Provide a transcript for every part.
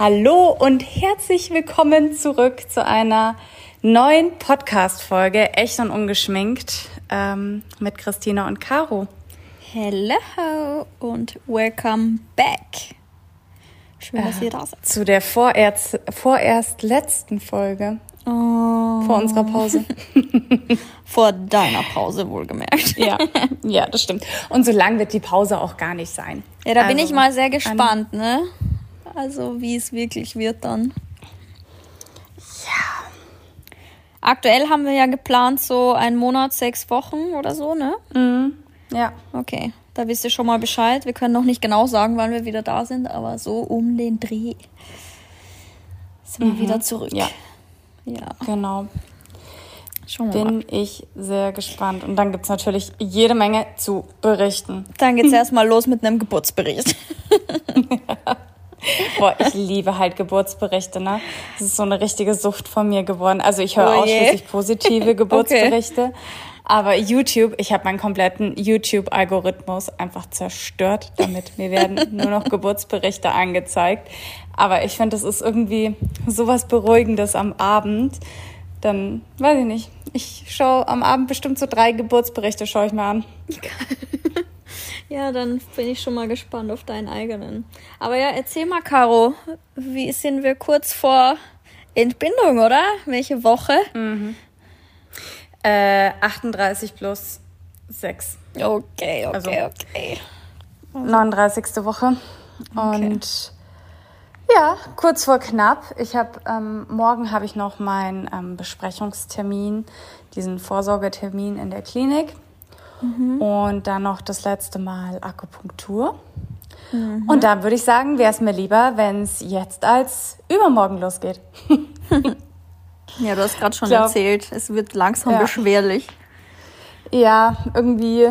Hallo und herzlich willkommen zurück zu einer neuen Podcast-Folge, echt und ungeschminkt, ähm, mit Christina und Caro. Hello und welcome back. Schön, dass Äh, ihr da seid. Zu der vorerst, vorerst letzten Folge Oh, vor unserer Pause. vor deiner Pause wohlgemerkt. ja, ja, das stimmt. Und so lang wird die Pause auch gar nicht sein. Ja, da bin Also, ich mal sehr gespannt, ne? Also, wie es wirklich wird dann. Ja. Aktuell haben wir ja geplant, so einen Monat, sechs Wochen oder so, ne? Mhm. Ja. Okay, da wisst ihr schon mal Bescheid. Wir können noch nicht genau sagen, wann wir wieder da sind, aber so um den Dreh sind wir wieder zurück. Mhm. Ja. Ja, Genau. wir mal. Bin ich sehr gespannt. Und dann gibt's natürlich jede Menge zu berichten. Dann geht's erstmal los mit einem Geburtsbericht. Boah, ich liebe halt Geburtsberichte, ne? Das ist so eine richtige Sucht von mir geworden. Also ich höre Oh ausschließlich positive Geburtsberichte. Aber YouTube, ich habe meinen kompletten YouTube-Algorithmus einfach zerstört damit. Mir werden nur noch Geburtsberichte angezeigt. Aber ich finde, das ist irgendwie sowas Beruhigendes am Abend. Dann, weiß ich nicht. Ich schaue am Abend bestimmt so drei Geburtsberichte, schaue ich mir an. Ja, dann bin ich schon mal gespannt auf deinen eigenen. Aber ja, erzähl mal, Caro, wie sind wir kurz vor Entbindung, oder? Welche Woche? Äh, 38 plus 6. Okay, okay, Also- okay. 39. Woche. Und ja, kurz vor knapp. Ich habe ähm, morgen habe ich noch meinen ähm, Besprechungstermin, diesen Vorsorgetermin in der Klinik. Und dann noch das letzte Mal Akupunktur. Und da würde ich sagen, wäre es mir lieber, wenn es jetzt als übermorgen losgeht. Ja, du hast gerade schon Glaub- erzählt, es wird langsam Ja. beschwerlich. Ja, irgendwie.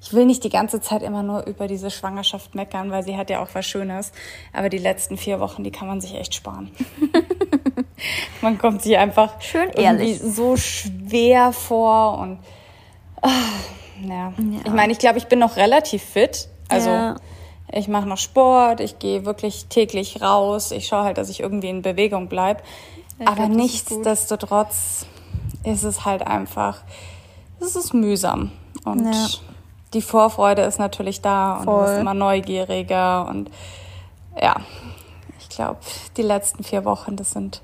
Ich will nicht die ganze Zeit immer nur über diese Schwangerschaft meckern, weil sie hat ja auch was Schönes. Aber die letzten vier Wochen, die kann man sich echt sparen. man kommt sich einfach Schön ehrlich. so schwer vor und ah, ja. Ich meine, ich glaube, ich bin noch relativ fit. Also Ja. ich mache noch Sport, ich gehe wirklich täglich raus, ich schaue halt, dass ich irgendwie in Bewegung bleibe. Ja, Aber glaub, nichtsdestotrotz ist es halt einfach, es ist mühsam. Und Ja. die Vorfreude ist natürlich da und du Voll. bist immer neugieriger. Und ja, ich glaube, die letzten vier Wochen, das sind,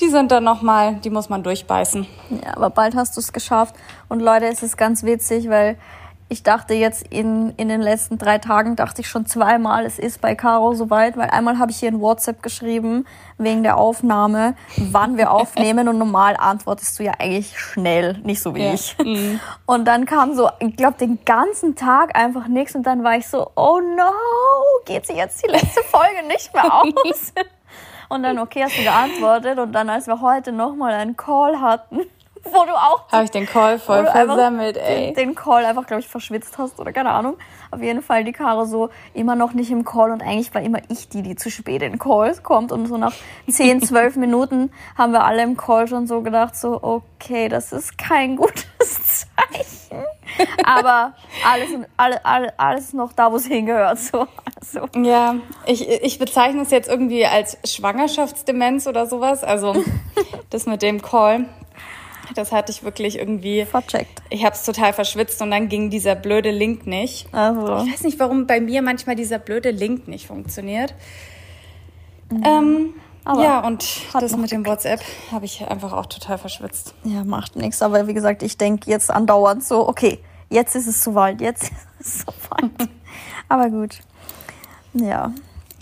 die sind dann nochmal, die muss man durchbeißen. Ja, aber bald hast du es geschafft. Und Leute, es ist ganz witzig, weil ich dachte jetzt in, in den letzten drei Tagen, dachte ich schon zweimal, es ist bei Caro soweit, weil einmal habe ich hier in WhatsApp geschrieben, wegen der Aufnahme, wann wir aufnehmen und normal antwortest du ja eigentlich schnell, nicht so wie Ja. ich. Und dann kam so, ich glaube, den ganzen Tag einfach nichts und dann war ich so, oh no, geht sie jetzt die letzte Folge nicht mehr aus? Und dann, okay, hast du geantwortet und dann, als wir heute nochmal einen Call hatten, wo du auch Habe ich den Call voll versammelt, den, ey. den Call einfach, glaube ich, verschwitzt hast oder keine Ahnung. Auf jeden Fall die Caro so immer noch nicht im Call und eigentlich war immer ich die, die zu spät in Calls kommt und so nach 10, 12 Minuten haben wir alle im Call schon so gedacht, so okay, das ist kein gutes Zeichen. Aber alles, alle, alle, alles noch da, wo es hingehört. So. Also, Ja, ich, ich bezeichne es jetzt irgendwie als Schwangerschaftsdemenz oder sowas. Also das mit dem Call, das hatte ich wirklich irgendwie. vercheckt. Ich habe es total verschwitzt und dann ging dieser blöde Link nicht. Also, Ich weiß nicht, warum bei mir manchmal dieser blöde Link nicht funktioniert. Ähm, Aber ja, und das mit dem WhatsApp habe ich einfach auch total verschwitzt. ja, macht nichts. Aber wie gesagt, ich denke jetzt andauernd so, okay, jetzt ist es soweit, jetzt ist es soweit. Aber gut. Ja,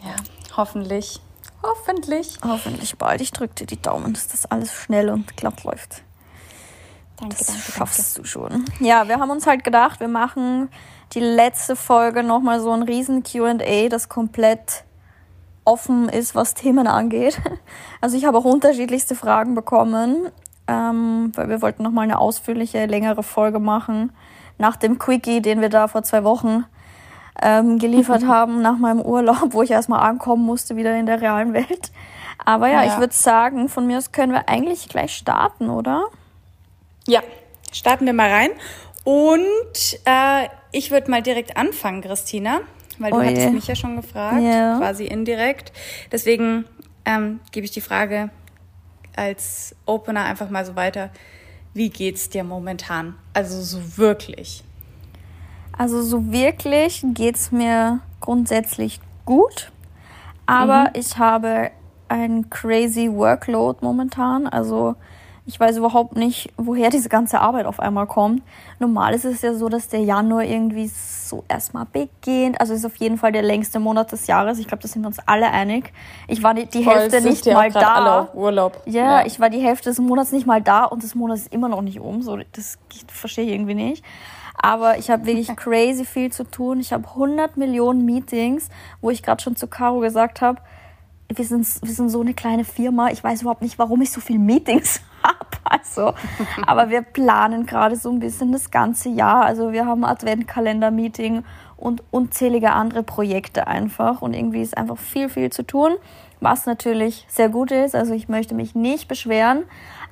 Ja, hoffentlich. Hoffentlich. hoffentlich bald. Ich drücke dir die Daumen, dass das alles schnell und glatt läuft. Danke, Das danke, danke. schaffst du schon. Ja, wir haben uns halt gedacht, wir machen die letzte Folge nochmal so ein riesen Q&A, das komplett offen ist, was Themen angeht. Also ich habe auch unterschiedlichste Fragen bekommen, ähm, weil wir wollten nochmal eine ausführliche, längere Folge machen. Nach dem Quickie, den wir da vor zwei Wochen ähm, geliefert haben, nach meinem Urlaub, wo ich erstmal ankommen musste, wieder in der realen Welt. Aber ja, Ja. ich würde sagen, von mir aus können wir eigentlich gleich starten, oder? Ja, starten wir mal rein. Und äh, ich würde mal direkt anfangen, Christina. weil du oh hattest mich ja schon gefragt, yeah. quasi indirekt. Deswegen ähm, gebe ich die Frage als Opener einfach mal so weiter. Wie geht's dir momentan? Also so wirklich. Also so wirklich geht's mir grundsätzlich gut, aber mhm. ich habe ein crazy Workload momentan. Also ich weiß überhaupt nicht, woher diese ganze Arbeit auf einmal kommt. Normal ist es ja so, dass der Januar irgendwie so erstmal beginnt. Also ist auf jeden Fall der längste Monat des Jahres. Ich glaube, da sind wir uns alle einig. Ich war die, die Voll, Hälfte nicht mal da. Alle auf Urlaub. Ja, ja, ich war die Hälfte des Monats nicht mal da und das Monat ist immer noch nicht um. So, das verstehe ich irgendwie nicht. Aber ich habe wirklich crazy viel zu tun. Ich habe 100 Millionen Meetings, wo ich gerade schon zu Caro gesagt habe, wir sind, wir sind so eine kleine Firma. Ich weiß überhaupt nicht, warum ich so viele Meetings habe. Also, aber wir planen gerade so ein bisschen das ganze Jahr. Also wir haben Adventkalender-Meeting und unzählige andere Projekte einfach. Und irgendwie ist einfach viel, viel zu tun, was natürlich sehr gut ist. Also ich möchte mich nicht beschweren,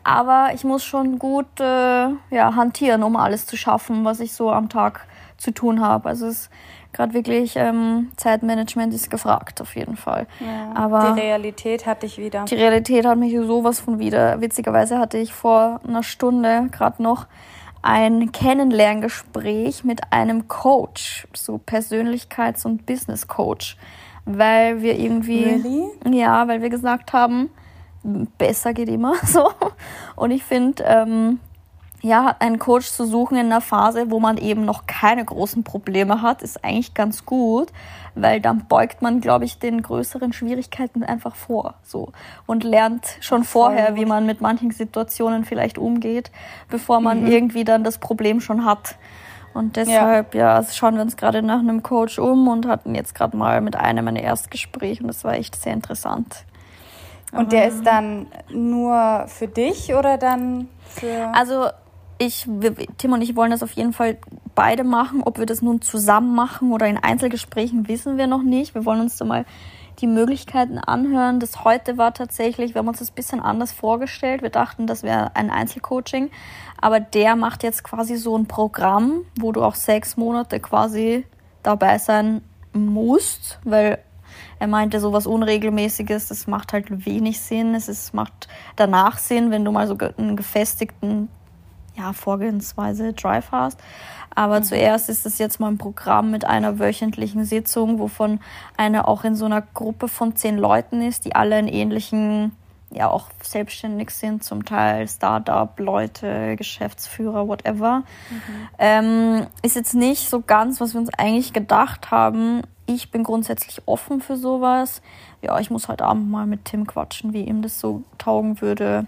aber ich muss schon gut äh, ja, hantieren, um alles zu schaffen, was ich so am Tag zu tun habe. Also es gerade wirklich ähm, Zeitmanagement ist gefragt auf jeden Fall. Ja, Aber die Realität hatte ich wieder. Die Realität hat mich sowas von wieder. Witzigerweise hatte ich vor einer Stunde gerade noch ein Kennenlerngespräch mit einem Coach, so Persönlichkeits- und Business Coach, weil wir irgendwie really? ja, weil wir gesagt haben, besser geht immer so. Und ich finde, ähm, ja, einen Coach zu suchen in einer Phase, wo man eben noch keine großen Probleme hat, ist eigentlich ganz gut, weil dann beugt man, glaube ich, den größeren Schwierigkeiten einfach vor, so und lernt schon vorher, wie man mit manchen Situationen vielleicht umgeht, bevor man mhm. irgendwie dann das Problem schon hat. Und deshalb, ja, ja schauen wir uns gerade nach einem Coach um und hatten jetzt gerade mal mit einem ein Erstgespräch und das war echt sehr interessant. Und der ist dann nur für dich oder dann für. Also ich, wir, Tim und ich wollen das auf jeden Fall beide machen. Ob wir das nun zusammen machen oder in Einzelgesprächen, wissen wir noch nicht. Wir wollen uns da mal die Möglichkeiten anhören. Das heute war tatsächlich, wir haben uns das ein bisschen anders vorgestellt. Wir dachten, das wäre ein Einzelcoaching. Aber der macht jetzt quasi so ein Programm, wo du auch sechs Monate quasi dabei sein musst, weil er meinte, so was Unregelmäßiges, das macht halt wenig Sinn. Es ist, macht danach Sinn, wenn du mal so einen gefestigten ja, Vorgehensweise hast. Aber mhm. zuerst ist es jetzt mal ein Programm mit einer wöchentlichen Sitzung, wovon eine auch in so einer Gruppe von zehn Leuten ist, die alle in ähnlichen, ja auch selbstständig sind, zum Teil Startup-Leute, Geschäftsführer, whatever. Mhm. Ähm, ist jetzt nicht so ganz, was wir uns eigentlich gedacht haben. Ich bin grundsätzlich offen für sowas. Ja, ich muss heute Abend mal mit Tim quatschen, wie ihm das so taugen würde.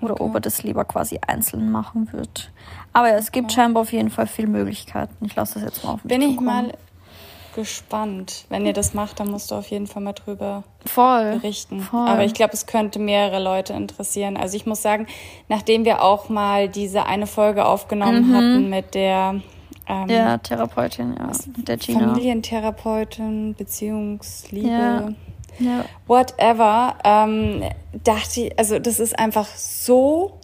Oder okay. ob er das lieber quasi einzeln machen wird. Aber ja, es gibt ja. scheinbar auf jeden Fall viele Möglichkeiten. Ich lasse das jetzt mal auf mich Bin ich mal gespannt. Wenn ihr das macht, dann musst du auf jeden Fall mal drüber Voll. berichten. Voll. Aber ich glaube, es könnte mehrere Leute interessieren. Also ich muss sagen, nachdem wir auch mal diese eine Folge aufgenommen mhm. hatten mit der ähm, ja, Therapeutin, ja, der Gina. Familientherapeutin, Beziehungsliebe. Ja ja. whatever, ähm, dachte ich, also das ist einfach so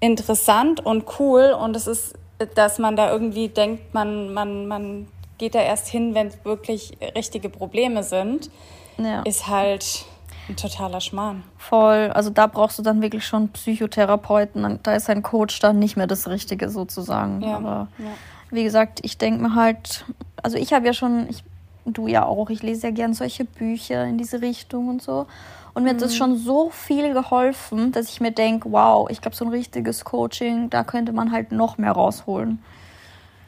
interessant und cool und es ist, dass man da irgendwie denkt, man, man, man geht da erst hin, wenn es wirklich richtige Probleme sind, ja. ist halt ein totaler Schmarrn. Voll, also da brauchst du dann wirklich schon Psychotherapeuten, da ist ein Coach dann nicht mehr das Richtige sozusagen. Ja. Aber ja. wie gesagt, ich denke mir halt, also ich habe ja schon, ich du ja auch, ich lese ja gern solche Bücher in diese Richtung und so. Und mir mhm. hat das mhm. schon so viel geholfen, dass ich mir denke, wow, ich glaube, so ein richtiges Coaching, da könnte man halt noch mehr rausholen.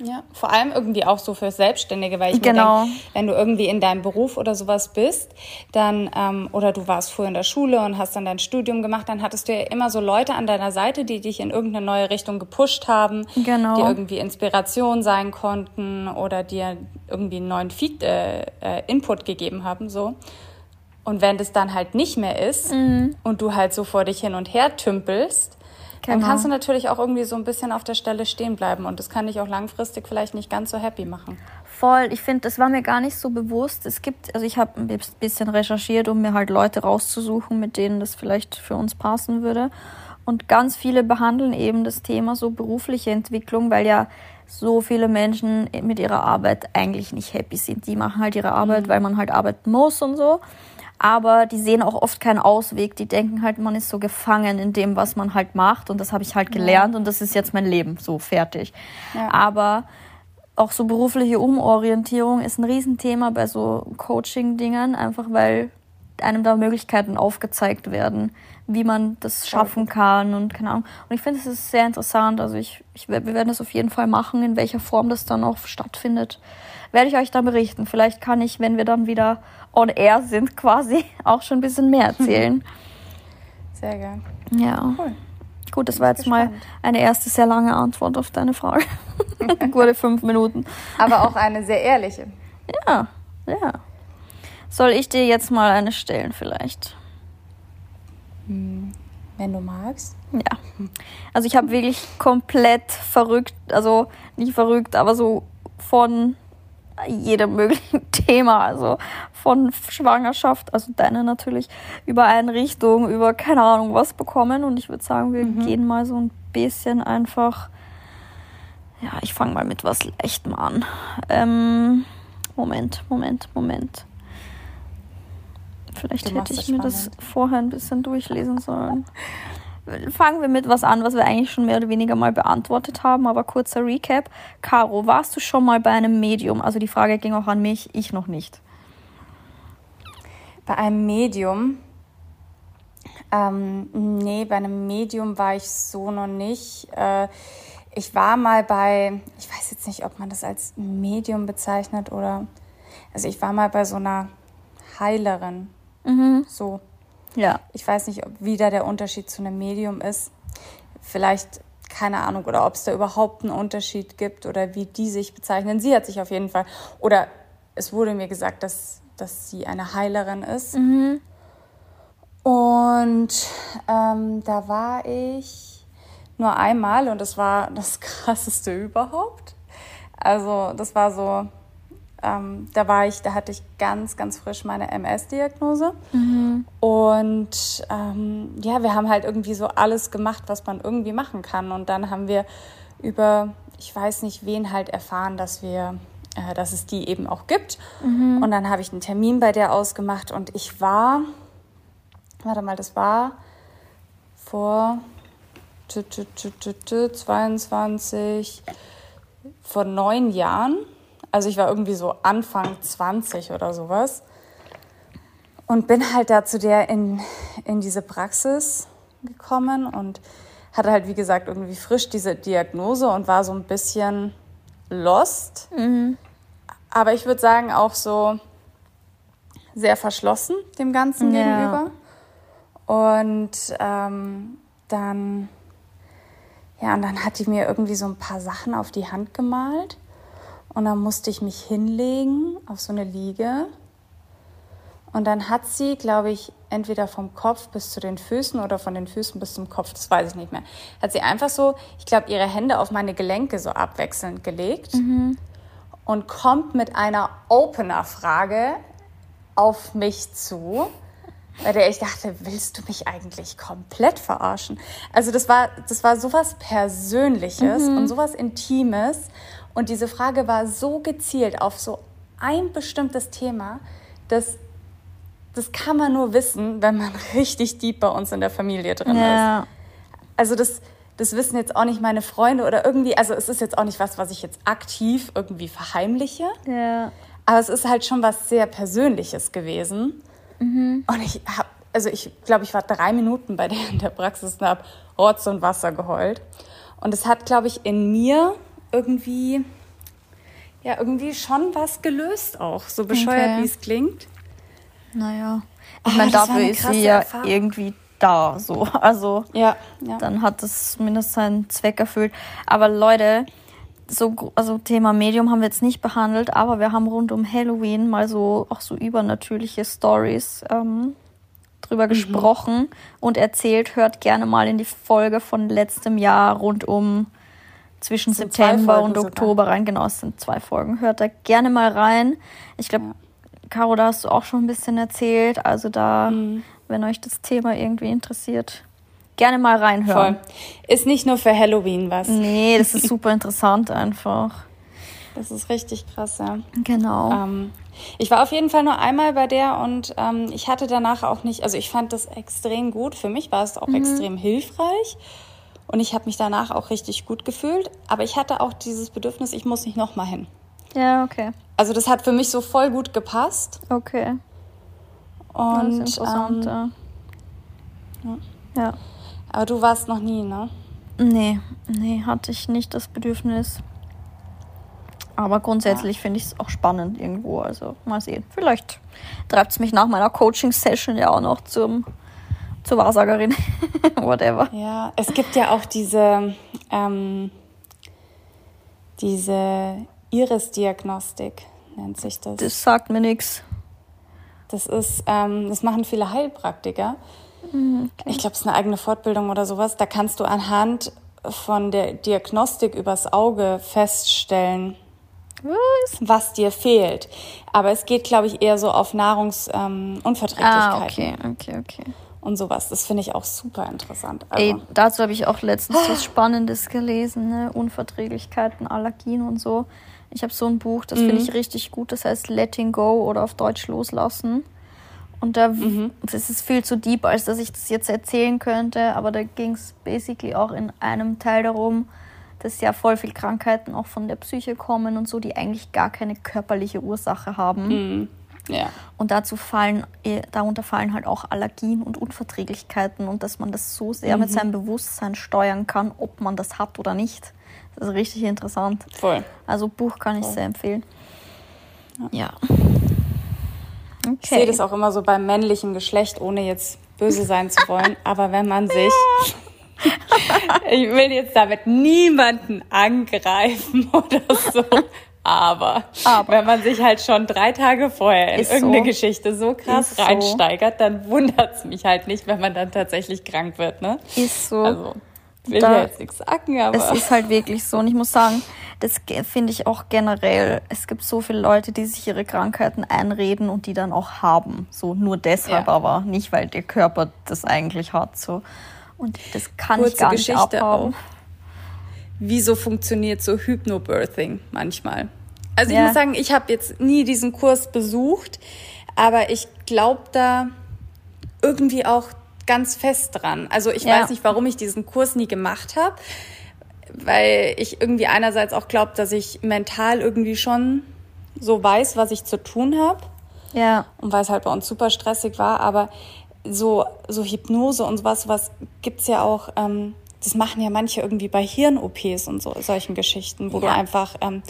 Ja, vor allem irgendwie auch so für Selbstständige, weil ich genau. mir denke, wenn du irgendwie in deinem Beruf oder sowas bist, dann, ähm, oder du warst früher in der Schule und hast dann dein Studium gemacht, dann hattest du ja immer so Leute an deiner Seite, die dich in irgendeine neue Richtung gepusht haben, genau. die irgendwie Inspiration sein konnten oder dir irgendwie einen neuen Feed, äh, äh, Input gegeben haben, so. Und wenn das dann halt nicht mehr ist mhm. und du halt so vor dich hin und her tümpelst, Genau. Dann kannst du natürlich auch irgendwie so ein bisschen auf der Stelle stehen bleiben und das kann dich auch langfristig vielleicht nicht ganz so happy machen. Voll, ich finde, das war mir gar nicht so bewusst. Es gibt, also ich habe ein bisschen recherchiert, um mir halt Leute rauszusuchen, mit denen das vielleicht für uns passen würde. Und ganz viele behandeln eben das Thema so berufliche Entwicklung, weil ja so viele Menschen mit ihrer Arbeit eigentlich nicht happy sind. Die machen halt ihre Arbeit, mhm. weil man halt arbeiten muss und so. Aber die sehen auch oft keinen Ausweg. Die denken halt, man ist so gefangen in dem, was man halt macht. Und das habe ich halt gelernt ja. und das ist jetzt mein Leben. So fertig. Ja. Aber auch so berufliche Umorientierung ist ein Riesenthema bei so Coaching-Dingern, einfach weil einem da Möglichkeiten aufgezeigt werden, wie man das schaffen kann und keine Ahnung. Und ich finde, es ist sehr interessant. Also ich, ich, wir werden das auf jeden Fall machen, in welcher Form das dann auch stattfindet. Werde ich euch dann berichten. Vielleicht kann ich, wenn wir dann wieder on air sind, quasi auch schon ein bisschen mehr erzählen. Sehr gern. Ja. Cool. Gut, das war jetzt gespannt. mal eine erste sehr lange Antwort auf deine Frage. Gute fünf Minuten. Aber auch eine sehr ehrliche. Ja, ja. Soll ich dir jetzt mal eine stellen vielleicht? Hm, wenn du magst. Ja. Also ich habe wirklich komplett verrückt, also nicht verrückt, aber so von jedem möglichen Thema, also von Schwangerschaft, also deine natürlich, über Einrichtung, über keine Ahnung was bekommen. Und ich würde sagen, wir mhm. gehen mal so ein bisschen einfach. Ja, ich fange mal mit was Leichtem an. Ähm, Moment, Moment, Moment. Vielleicht hätte ich mir das vorher ein bisschen durchlesen sollen. Fangen wir mit was an, was wir eigentlich schon mehr oder weniger mal beantwortet haben, aber kurzer Recap. Caro, warst du schon mal bei einem Medium? Also die Frage ging auch an mich, ich noch nicht. Bei einem Medium? Ähm, nee, bei einem Medium war ich so noch nicht. Äh, ich war mal bei, ich weiß jetzt nicht, ob man das als Medium bezeichnet oder, also ich war mal bei so einer Heilerin. Mhm. So. Ja. Ich weiß nicht, wie da der Unterschied zu einem Medium ist. Vielleicht, keine Ahnung, oder ob es da überhaupt einen Unterschied gibt oder wie die sich bezeichnen. Sie hat sich auf jeden Fall, oder es wurde mir gesagt, dass, dass sie eine Heilerin ist. Mhm. Und ähm, da war ich nur einmal und das war das Krasseste überhaupt. Also das war so, ähm, da war ich, da hatte ich ganz, ganz frisch meine MS-Diagnose. Mhm. Und ähm, ja, wir haben halt irgendwie so alles gemacht, was man irgendwie machen kann. Und dann haben wir über, ich weiß nicht wen halt erfahren, dass wir, äh, dass es die eben auch gibt. Mhm. Und dann habe ich einen Termin bei der ausgemacht und ich war, warte mal, das war vor 22, vor neun Jahren also ich war irgendwie so Anfang 20 oder sowas. Und bin halt da zu der in, in diese Praxis gekommen und hatte halt, wie gesagt, irgendwie frisch diese Diagnose und war so ein bisschen lost. Mhm. Aber ich würde sagen, auch so sehr verschlossen dem Ganzen ja. gegenüber. Und ähm, dann, ja, und dann hat die mir irgendwie so ein paar Sachen auf die Hand gemalt. Und dann musste ich mich hinlegen auf so eine Liege. Und dann hat sie, glaube ich, entweder vom Kopf bis zu den Füßen oder von den Füßen bis zum Kopf, das weiß ich nicht mehr, hat sie einfach so, ich glaube, ihre Hände auf meine Gelenke so abwechselnd gelegt mhm. und kommt mit einer Opener-Frage auf mich zu, bei der ich dachte, willst du mich eigentlich komplett verarschen? Also das war, das war sowas Persönliches mhm. und sowas Intimes und diese Frage war so gezielt auf so ein bestimmtes Thema, dass das kann man nur wissen, wenn man richtig deep bei uns in der Familie drin ja. ist. Also das, das wissen jetzt auch nicht meine Freunde oder irgendwie, also es ist jetzt auch nicht was, was ich jetzt aktiv irgendwie verheimliche. Ja. Aber es ist halt schon was sehr Persönliches gewesen. Mhm. Und ich habe, also ich glaube, ich war drei Minuten bei der in der Praxis und habe Rotz und Wasser geheult. Und es hat, glaube ich, in mir irgendwie, ja, irgendwie schon was gelöst auch. So bescheuert, okay. wie es klingt. Naja. Ich oh, meine, dafür ist sie ja Erfahrung. irgendwie da, so. Also, ja, ja. dann hat es zumindest seinen Zweck erfüllt. Aber Leute, so, also Thema Medium haben wir jetzt nicht behandelt, aber wir haben rund um Halloween mal so auch so übernatürliche Stories ähm, drüber mhm. gesprochen und erzählt. Hört gerne mal in die Folge von letztem Jahr rund um zwischen September und Oktober rein. Genau, es sind zwei Folgen. Hört da gerne mal rein. Ich glaube, ja. Caro, da hast du auch schon ein bisschen erzählt. Also da, mhm. wenn euch das Thema irgendwie interessiert, gerne mal reinhören. Voll. Ist nicht nur für Halloween was. Nee, das ist super interessant einfach. Das ist richtig krass, ja. Genau. Ähm, ich war auf jeden Fall nur einmal bei der und ähm, ich hatte danach auch nicht, also ich fand das extrem gut. Für mich war es auch mhm. extrem hilfreich und ich habe mich danach auch richtig gut gefühlt. Aber ich hatte auch dieses Bedürfnis, ich muss nicht nochmal hin. Ja, okay. Also das hat für mich so voll gut gepasst. Okay. Und das ist interessant, ähm, ja. ja. Aber du warst noch nie, ne? Nee, nee, hatte ich nicht das Bedürfnis. Aber grundsätzlich ja. finde ich es auch spannend irgendwo. Also mal sehen. Vielleicht treibt es mich nach meiner Coaching-Session ja auch noch zum, zur Wahrsagerin. Whatever. Ja, es gibt ja auch diese, ähm, diese Iris-Diagnostik, nennt sich das. Das sagt mir nichts. Das ist, ähm, das machen viele Heilpraktiker. Mhm, okay. Ich glaube, es ist eine eigene Fortbildung oder sowas. Da kannst du anhand von der Diagnostik übers Auge feststellen, was? was dir fehlt. Aber es geht, glaube ich, eher so auf Nahrungsunverträglichkeiten. Ähm, ah, okay, okay, okay. Und sowas. Das finde ich auch super interessant. Also. Ey, dazu habe ich auch letztens was Spannendes gelesen, ne? Unverträglichkeiten, Allergien und so. Ich habe so ein Buch, das mhm. finde ich richtig gut, das heißt Letting Go oder auf Deutsch loslassen. Und da, mhm. das ist viel zu deep, als dass ich das jetzt erzählen könnte, aber da ging es basically auch in einem Teil darum, dass ja voll viel Krankheiten auch von der Psyche kommen und so, die eigentlich gar keine körperliche Ursache haben. Mhm. Ja. Und dazu fallen, eh, darunter fallen halt auch Allergien und Unverträglichkeiten und dass man das so sehr mhm. mit seinem Bewusstsein steuern kann, ob man das hat oder nicht. Das ist richtig interessant. Voll. Also Buch kann ich Voll. sehr empfehlen. Ja. Okay. Ich sehe das auch immer so beim männlichen Geschlecht, ohne jetzt böse sein zu wollen. Aber wenn man sich ich will jetzt damit niemanden angreifen oder so. Aber, Aber, wenn man sich halt schon drei Tage vorher in irgendeine so. Geschichte so krass ist reinsteigert, dann wundert es mich halt nicht, wenn man dann tatsächlich krank wird. Ne? Ist so. Also, will da, ja jetzt nichts sagen, aber. Es ist halt wirklich so. Und ich muss sagen, das finde ich auch generell. Es gibt so viele Leute, die sich ihre Krankheiten einreden und die dann auch haben. So nur deshalb ja. aber, nicht weil der Körper das eigentlich hat. So. Und das kann Kurze ich gar nicht Geschichte abhaben. Auch. Wieso funktioniert so Hypnobirthing manchmal? Also ich ja. muss sagen, ich habe jetzt nie diesen Kurs besucht, aber ich glaube da irgendwie auch ganz fest dran. Also ich ja. weiß nicht, warum ich diesen Kurs nie gemacht habe, weil ich irgendwie einerseits auch glaube, dass ich mental irgendwie schon so weiß, was ich zu tun habe. Ja. Und weil es halt bei uns super stressig war, aber so, so Hypnose und sowas, was gibt's ja auch, ähm, das machen ja manche irgendwie bei Hirn-OPs und so, solchen Geschichten, wo ja. du einfach ähm,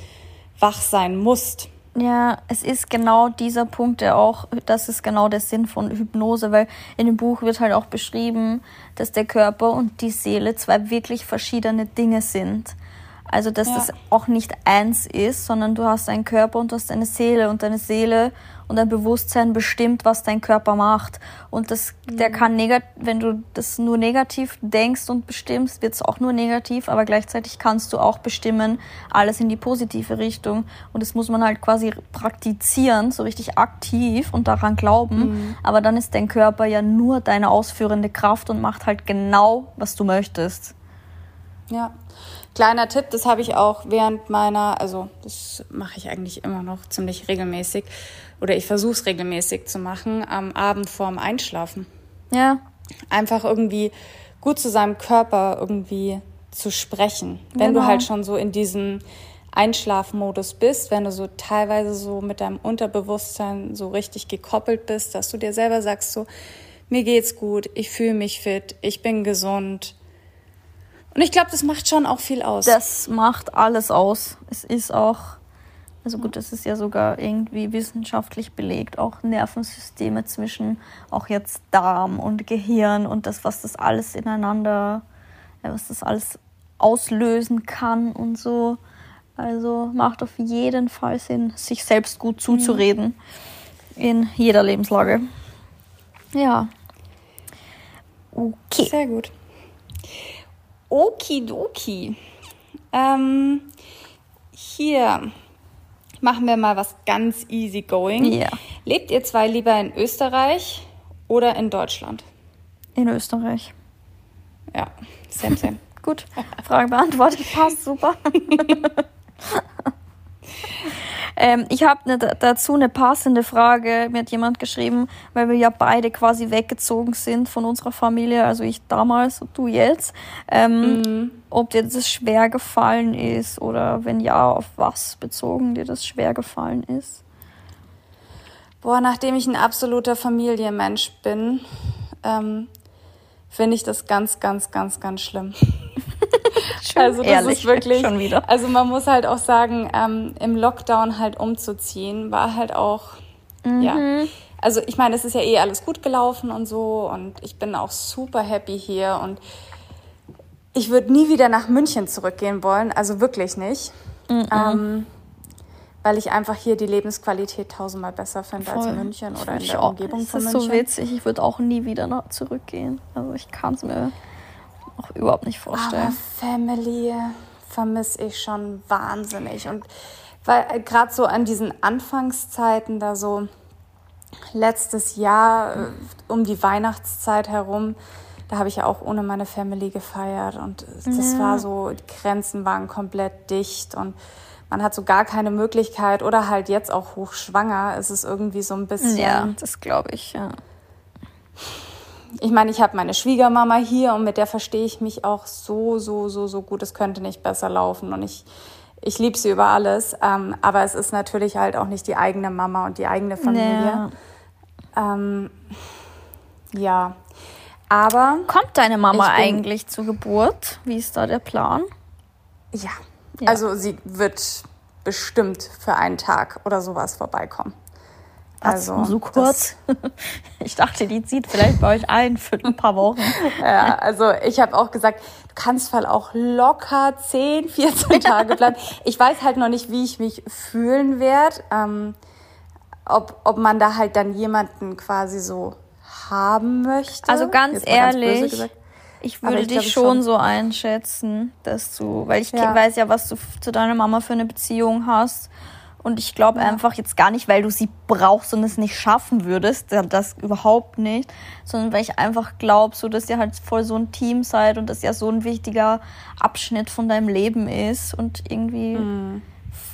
wach sein musst. Ja, es ist genau dieser Punkt, der auch, das ist genau der Sinn von Hypnose, weil in dem Buch wird halt auch beschrieben, dass der Körper und die Seele zwei wirklich verschiedene Dinge sind. Also, dass ja. das auch nicht eins ist, sondern du hast einen Körper und du hast eine Seele und deine Seele und dein Bewusstsein bestimmt, was dein Körper macht. Und das, mhm. der kann negativ, wenn du das nur negativ denkst und bestimmst, wird es auch nur negativ, aber gleichzeitig kannst du auch bestimmen, alles in die positive Richtung. Und das muss man halt quasi praktizieren, so richtig aktiv und daran glauben. Mhm. Aber dann ist dein Körper ja nur deine ausführende Kraft und macht halt genau, was du möchtest. Ja. Kleiner Tipp, das habe ich auch während meiner, also das mache ich eigentlich immer noch ziemlich regelmäßig oder ich versuche es regelmäßig zu machen, am Abend vorm Einschlafen. Ja. Einfach irgendwie gut zu seinem Körper irgendwie zu sprechen. Wenn genau. du halt schon so in diesem Einschlafmodus bist, wenn du so teilweise so mit deinem Unterbewusstsein so richtig gekoppelt bist, dass du dir selber sagst so, mir geht's gut, ich fühle mich fit, ich bin gesund, und ich glaube, das macht schon auch viel aus. Das macht alles aus. Es ist auch, also gut, das ist ja sogar irgendwie wissenschaftlich belegt, auch Nervensysteme zwischen auch jetzt Darm und Gehirn und das, was das alles ineinander, was das alles auslösen kann und so. Also macht auf jeden Fall Sinn, sich selbst gut zuzureden mhm. in jeder Lebenslage. Ja. Okay. Sehr gut. Okidoki. Ähm, hier machen wir mal was ganz easy going. Ja. Lebt ihr zwei lieber in Österreich oder in Deutschland? In Österreich. Ja, same, same. Gut, Frage beantwortet, passt super. ähm, ich habe ne, dazu eine passende Frage. Mir hat jemand geschrieben, weil wir ja beide quasi weggezogen sind von unserer Familie, also ich damals und du jetzt. Ähm, mhm. Ob dir das schwer gefallen ist oder wenn ja, auf was bezogen dir das schwer gefallen ist? Boah, nachdem ich ein absoluter Familienmensch bin, ähm, finde ich das ganz, ganz, ganz, ganz schlimm. also das ehrlich, ist wirklich schon wieder. Also man muss halt auch sagen, ähm, im Lockdown halt umzuziehen war halt auch mhm. ja. Also ich meine, es ist ja eh alles gut gelaufen und so und ich bin auch super happy hier und ich würde nie wieder nach München zurückgehen wollen, also wirklich nicht. Mhm. Ähm, weil ich einfach hier die Lebensqualität tausendmal besser finde Voll. als in München oder in der auch. Umgebung von München. Das ist so witzig, ich würde auch nie wieder zurückgehen. Also ich kann es mir auch überhaupt nicht vorstellen. Aber Family vermisse ich schon wahnsinnig. Und weil äh, gerade so an diesen Anfangszeiten da so letztes Jahr äh, um die Weihnachtszeit herum, da habe ich ja auch ohne meine Family gefeiert und das ja. war so, die Grenzen waren komplett dicht und man hat so gar keine Möglichkeit oder halt jetzt auch hochschwanger, ist es irgendwie so ein bisschen. Ja, das glaube ich, ja. Ich meine, ich habe meine Schwiegermama hier und mit der verstehe ich mich auch so, so, so, so gut. Es könnte nicht besser laufen und ich, ich liebe sie über alles. Ähm, aber es ist natürlich halt auch nicht die eigene Mama und die eigene Familie. Ja. Ähm, ja. Aber. Kommt deine Mama eigentlich zur Geburt? Wie ist da der Plan? Ja, ja. Also sie wird bestimmt für einen Tag oder sowas vorbeikommen. Also so kurz. ich dachte, die zieht vielleicht bei euch ein für ein paar Wochen. ja, also ich habe auch gesagt, du kannst voll auch locker 10, 14 Tage bleiben. Ich weiß halt noch nicht, wie ich mich fühlen werde. Ähm, ob, ob man da halt dann jemanden quasi so haben möchte. Also ganz ehrlich, ganz ich würde ich dich schon, schon, so einschätzen, dass du, weil ich ja. weiß ja, was du zu deiner Mama für eine Beziehung hast. Und ich glaube ja. einfach jetzt gar nicht, weil du sie brauchst und es nicht schaffen würdest, das überhaupt nicht, sondern weil ich einfach glaube, so dass ihr halt voll so ein Team seid und das ja so ein wichtiger Abschnitt von deinem Leben ist und irgendwie, mhm.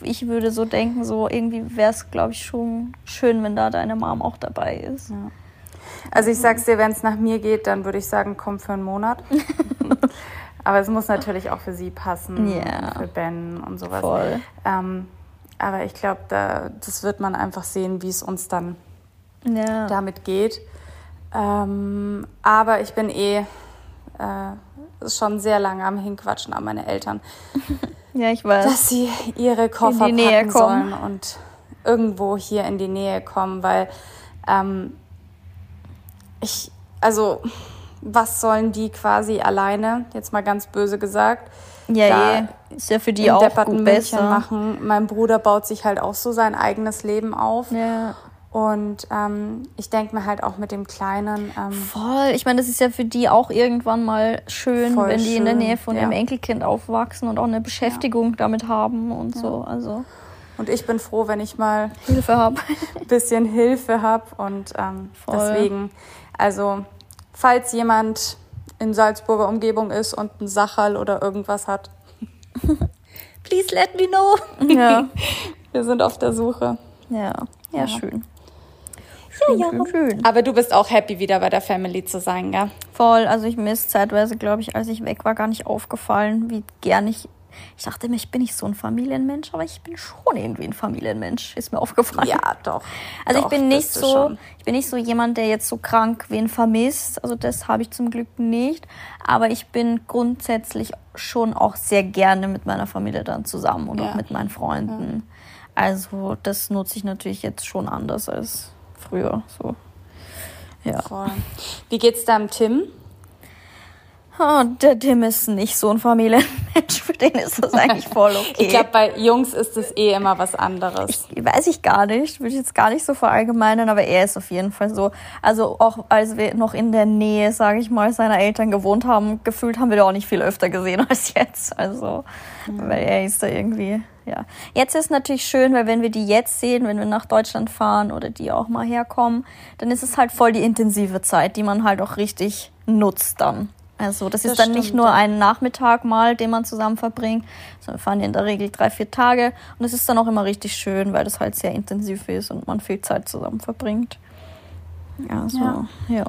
ich würde so denken, so irgendwie wäre es, glaube ich, schon schön, wenn da deine Mom auch dabei ist. Ja. Also ich sag's dir, wenn es nach mir geht, dann würde ich sagen, komm für einen Monat. aber es muss natürlich auch für sie passen, yeah. für Ben und sowas. Voll. Ähm, aber ich glaube, da, das wird man einfach sehen, wie es uns dann ja. damit geht. Ähm, aber ich bin eh äh, schon sehr lange am Hinquatschen an meine Eltern. ja, ich weiß. Dass sie ihre Koffer packen sollen und irgendwo hier in die Nähe kommen, weil ähm, ich, also, was sollen die quasi alleine, jetzt mal ganz böse gesagt, ja, da je. ist ja für die auch gut besser. machen. Mein Bruder baut sich halt auch so sein eigenes Leben auf. Ja. Und ähm, ich denke mir halt auch mit dem Kleinen. Ähm, Voll. Ich meine, das ist ja für die auch irgendwann mal schön, wenn die schön. in der Nähe von ja. ihrem Enkelkind aufwachsen und auch eine Beschäftigung ja. damit haben und ja. so. Also. Und ich bin froh, wenn ich mal Hilfe habe. ein bisschen Hilfe habe. Und ähm, deswegen also, falls jemand in Salzburger Umgebung ist und einen Sachal oder irgendwas hat, please let me know. Ja. Wir sind auf der Suche. Ja, ja, ja. schön. Schön, ja, ja. Schön, schön. Aber du bist auch happy, wieder bei der Family zu sein, gell? Voll. Also ich mir ist zeitweise, glaube ich, als ich weg war, gar nicht aufgefallen, wie gern ich ich dachte mir, ich bin nicht so ein Familienmensch, aber ich bin schon irgendwie ein Familienmensch, ist mir aufgefallen. Ja, doch. Also doch, ich bin nicht so, ich bin nicht so jemand, der jetzt so krank wen vermisst. Also das habe ich zum Glück nicht. Aber ich bin grundsätzlich schon auch sehr gerne mit meiner Familie dann zusammen und ja. auch mit meinen Freunden. Ja. Also das nutze ich natürlich jetzt schon anders als früher. So. Ja. Voll. Wie geht's deinem Tim? Oh, der Tim ist nicht so ein Familienmensch, für den ist das eigentlich voll okay. ich glaube, bei Jungs ist es eh immer was anderes. Ich, weiß ich gar nicht, würde ich jetzt gar nicht so verallgemeinern, aber er ist auf jeden Fall so. Also auch als wir noch in der Nähe, sage ich mal, seiner Eltern gewohnt haben, gefühlt haben wir da auch nicht viel öfter gesehen als jetzt. Also, mhm. weil er ist da irgendwie, ja. Jetzt ist natürlich schön, weil wenn wir die jetzt sehen, wenn wir nach Deutschland fahren oder die auch mal herkommen, dann ist es halt voll die intensive Zeit, die man halt auch richtig nutzt dann. Also das, das ist dann stimmt, nicht nur ein Nachmittag mal, den man zusammen verbringt, sondern wir fahren in der Regel drei, vier Tage. Und es ist dann auch immer richtig schön, weil das halt sehr intensiv ist und man viel Zeit zusammen verbringt. Also, ja. ja.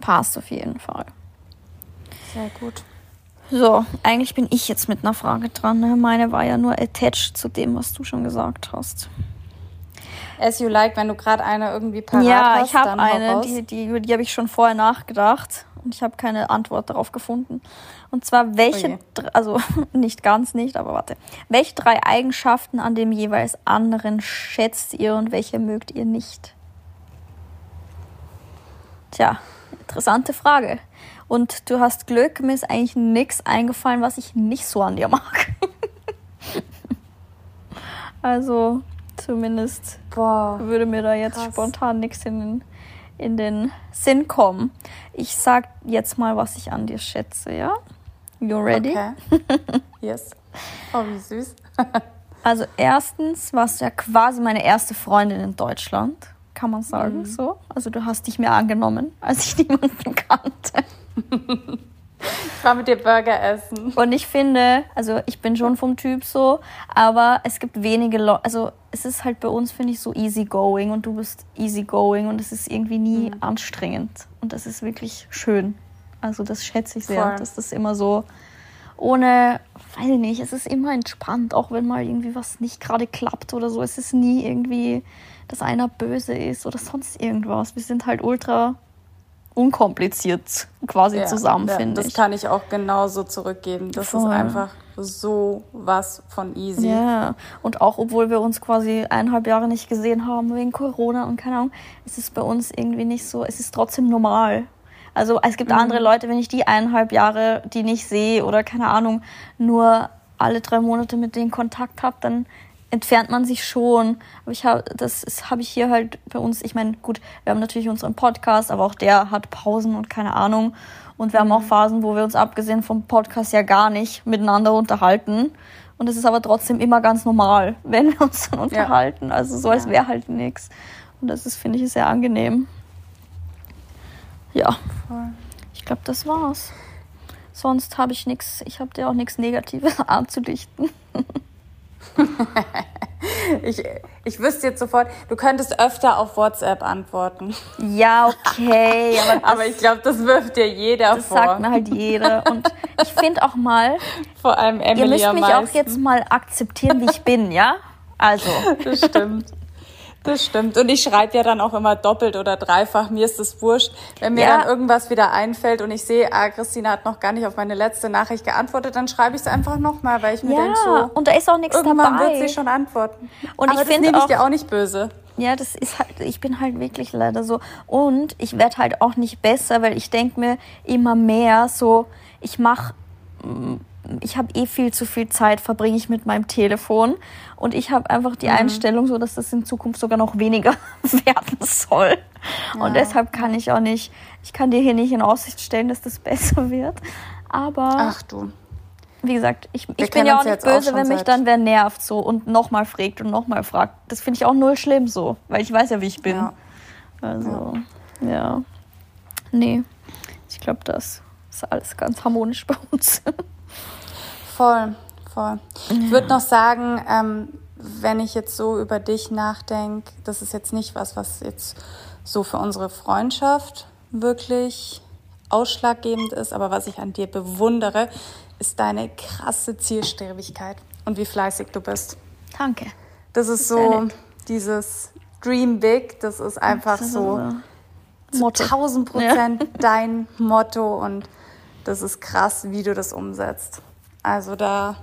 Passt auf jeden Fall. Sehr gut. So, eigentlich bin ich jetzt mit einer Frage dran. Ne? Meine war ja nur attached zu dem, was du schon gesagt hast. As you like, wenn du gerade eine irgendwie parat ja, hast. Ja, ich habe eine, die, die, über die habe ich schon vorher nachgedacht und ich habe keine Antwort darauf gefunden. Und zwar welche, oh also nicht ganz nicht, aber warte. Welche drei Eigenschaften an dem jeweils anderen schätzt ihr und welche mögt ihr nicht? Tja, interessante Frage. Und du hast Glück, mir ist eigentlich nichts eingefallen, was ich nicht so an dir mag. also zumindest Boah, würde mir da jetzt krass. spontan nichts in den, in den Sinn kommen. Ich sag jetzt mal, was ich an dir schätze, ja? You ready? Okay. yes. Oh, wie süß. also erstens warst du ja quasi meine erste Freundin in Deutschland, kann man sagen mhm. so. Also du hast dich mir angenommen, als ich niemanden kannte. Ich war mit dir Burger essen. Und ich finde, also ich bin schon vom Typ so, aber es gibt wenige Leute, also es ist halt bei uns, finde ich, so easy going und du bist easy going und es ist irgendwie nie mhm. anstrengend. Und das ist wirklich schön. Also das schätze ich sehr, Voll. dass das immer so ohne, weiß ich nicht, es ist immer entspannt, auch wenn mal irgendwie was nicht gerade klappt oder so. Es ist nie irgendwie, dass einer böse ist oder sonst irgendwas. Wir sind halt ultra unkompliziert quasi ja, zusammen, ja, finde ich. Das kann ich auch genauso zurückgeben. Das Voll. ist einfach so was von easy. Ja, und auch obwohl wir uns quasi eineinhalb Jahre nicht gesehen haben wegen Corona und keine Ahnung, ist es bei uns irgendwie nicht so, es ist trotzdem normal. Also es gibt mhm. andere Leute, wenn ich die eineinhalb Jahre, die nicht sehe oder keine Ahnung, nur alle drei Monate mit denen Kontakt habe, dann entfernt man sich schon. Aber ich habe, das habe ich hier halt bei uns. Ich meine, gut, wir haben natürlich unseren Podcast, aber auch der hat Pausen und keine Ahnung. Und wir haben auch mhm. Phasen, wo wir uns abgesehen vom Podcast ja gar nicht miteinander unterhalten. Und es ist aber trotzdem immer ganz normal, wenn wir uns dann unterhalten. Ja. Also so, als wäre halt nichts. Und das ist, finde ich, sehr angenehm. Ja. Ich glaube, das war's. Sonst habe ich nichts, ich habe dir auch nichts Negatives anzudichten. ich, ich wüsste jetzt sofort, du könntest öfter auf WhatsApp antworten. Ja, okay. Aber, das, aber ich glaube, das wirft dir jeder das vor. Das sagt mir halt jeder. Und ich finde auch mal, vor allem Emily ihr müsst mich auch jetzt mal akzeptieren, wie ich bin, ja? Also. Das stimmt. Das stimmt. Und ich schreibe ja dann auch immer doppelt oder dreifach. Mir ist das wurscht. Wenn mir ja. dann irgendwas wieder einfällt und ich sehe, ah, Christina hat noch gar nicht auf meine letzte Nachricht geantwortet, dann schreibe ich es einfach nochmal, weil ich mir ja. denke so. Und da ist auch nichts irgendwann dabei. wird sie schon antworten. Und Aber ich finde nehme ich dir auch nicht böse. Ja, das ist halt, ich bin halt wirklich leider so. Und ich werde halt auch nicht besser, weil ich denke mir immer mehr so, ich mache ich habe eh viel zu viel Zeit, verbringe ich mit meinem Telefon. Und ich habe einfach die mhm. Einstellung so, dass das in Zukunft sogar noch weniger werden soll. Ja. Und deshalb kann ich auch nicht, ich kann dir hier nicht in Aussicht stellen, dass das besser wird. Aber. Ach du. Wie gesagt, ich, ich bin ja auch nicht böse, auch wenn mich dann wer nervt so und nochmal fragt und nochmal fragt. Das finde ich auch null schlimm so, weil ich weiß ja, wie ich bin. Ja. Also, ja. ja. Nee, ich glaube, das ist alles ganz harmonisch bei uns. Voll, voll. Ja. Ich würde noch sagen, ähm, wenn ich jetzt so über dich nachdenke, das ist jetzt nicht was, was jetzt so für unsere Freundschaft wirklich ausschlaggebend ist, aber was ich an dir bewundere, ist deine krasse Zielstrebigkeit und wie fleißig du bist. Danke. Das ist so dieses Dream Big, das ist einfach das ist so zu 1000 Prozent ja. dein Motto und das ist krass, wie du das umsetzt. Also da,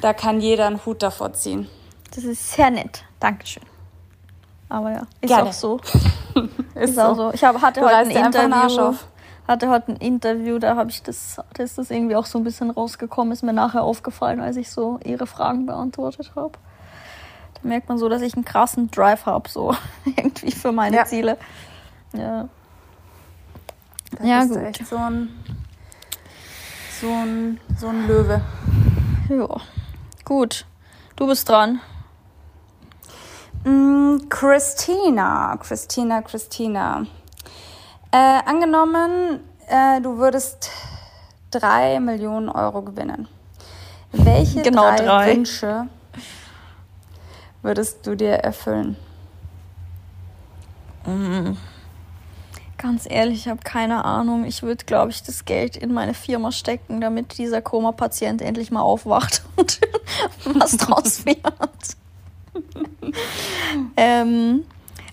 da kann jeder einen Hut davor ziehen. Das ist sehr nett. Dankeschön. Aber ja, ist Gerne. auch so. ist, ist, auch so. Ich hab, hatte heute ein Interview. Hatte heute ein Interview, da habe ich das, da ist das irgendwie auch so ein bisschen rausgekommen, ist mir nachher aufgefallen, als ich so ihre Fragen beantwortet habe. Da merkt man so, dass ich einen krassen Drive habe, so irgendwie für meine ja. Ziele. Ja. Das ja, ist gut. echt so ein so ein, so ein Löwe. Ja, gut. Du bist dran. Mm, Christina, Christina, Christina. Äh, angenommen, äh, du würdest drei Millionen Euro gewinnen. Welche genau drei, drei. Wünsche würdest du dir erfüllen? Mhm. Ganz ehrlich, ich habe keine Ahnung. Ich würde, glaube ich, das Geld in meine Firma stecken, damit dieser Koma-Patient endlich mal aufwacht und was draus wird. ähm,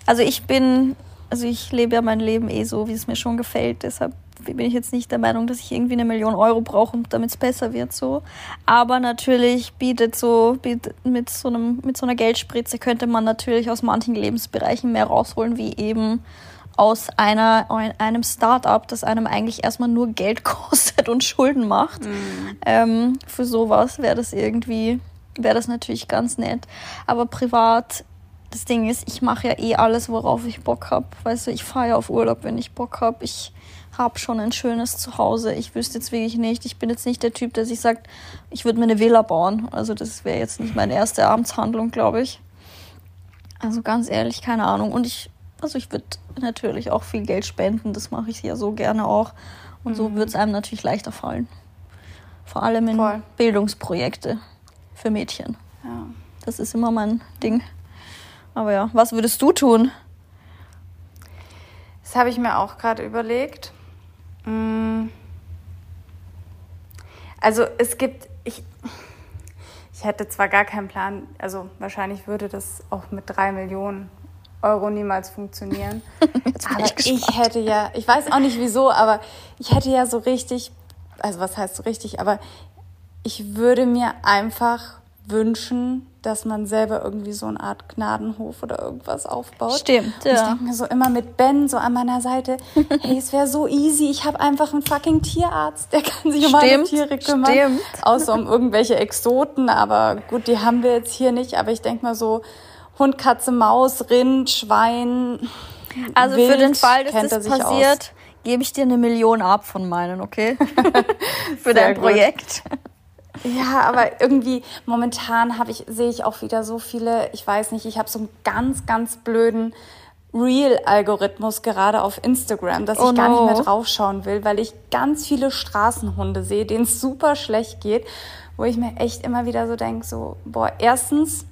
also ich bin, also ich lebe ja mein Leben eh so, wie es mir schon gefällt. Deshalb bin ich jetzt nicht der Meinung, dass ich irgendwie eine Million Euro brauche, damit es besser wird so. Aber natürlich bietet so bietet mit so einem mit so einer Geldspritze könnte man natürlich aus manchen Lebensbereichen mehr rausholen, wie eben aus einer, einem Start-up, das einem eigentlich erstmal nur Geld kostet und Schulden macht. Mhm. Ähm, für sowas wäre das irgendwie, wäre das natürlich ganz nett. Aber privat, das Ding ist, ich mache ja eh alles, worauf ich Bock habe. Weißt du, ich fahre ja auf Urlaub, wenn ich Bock habe. Ich habe schon ein schönes Zuhause. Ich wüsste jetzt wirklich nicht. Ich bin jetzt nicht der Typ, der sich sagt, ich würde mir eine Villa bauen. Also das wäre jetzt nicht meine erste Abendshandlung, glaube ich. Also ganz ehrlich, keine Ahnung. Und ich, also ich würde natürlich auch viel Geld spenden. Das mache ich ja so gerne auch. Und mhm. so wird es einem natürlich leichter fallen. Vor allem in Voll. Bildungsprojekte für Mädchen. Ja. Das ist immer mein Ding. Aber ja, was würdest du tun? Das habe ich mir auch gerade überlegt. Mm. Also es gibt, ich, ich hätte zwar gar keinen Plan, also wahrscheinlich würde das auch mit drei Millionen Euro niemals funktionieren. aber ich, ich, hätte ja, ich weiß auch nicht wieso, aber ich hätte ja so richtig, also was heißt so richtig, aber ich würde mir einfach wünschen, dass man selber irgendwie so eine Art Gnadenhof oder irgendwas aufbaut. Stimmt, ja. Und ich denke mir so immer mit Ben so an meiner Seite, hey, es wäre so easy, ich habe einfach einen fucking Tierarzt, der kann sich um alle Tiere kümmern. Stimmt. Außer um irgendwelche Exoten, aber gut, die haben wir jetzt hier nicht, aber ich denke mal so, Hund, Katze, Maus, Rind, Schwein. Also Wild, für den Fall, dass das passiert, gebe ich dir eine Million ab von meinen, okay? für dein Projekt. Ja, aber irgendwie momentan habe ich sehe ich auch wieder so viele, ich weiß nicht, ich habe so einen ganz ganz blöden Real-Algorithmus gerade auf Instagram, dass oh ich gar no. nicht mehr draufschauen will, weil ich ganz viele Straßenhunde sehe, denen es super schlecht geht, wo ich mir echt immer wieder so denke, so, boah, erstens,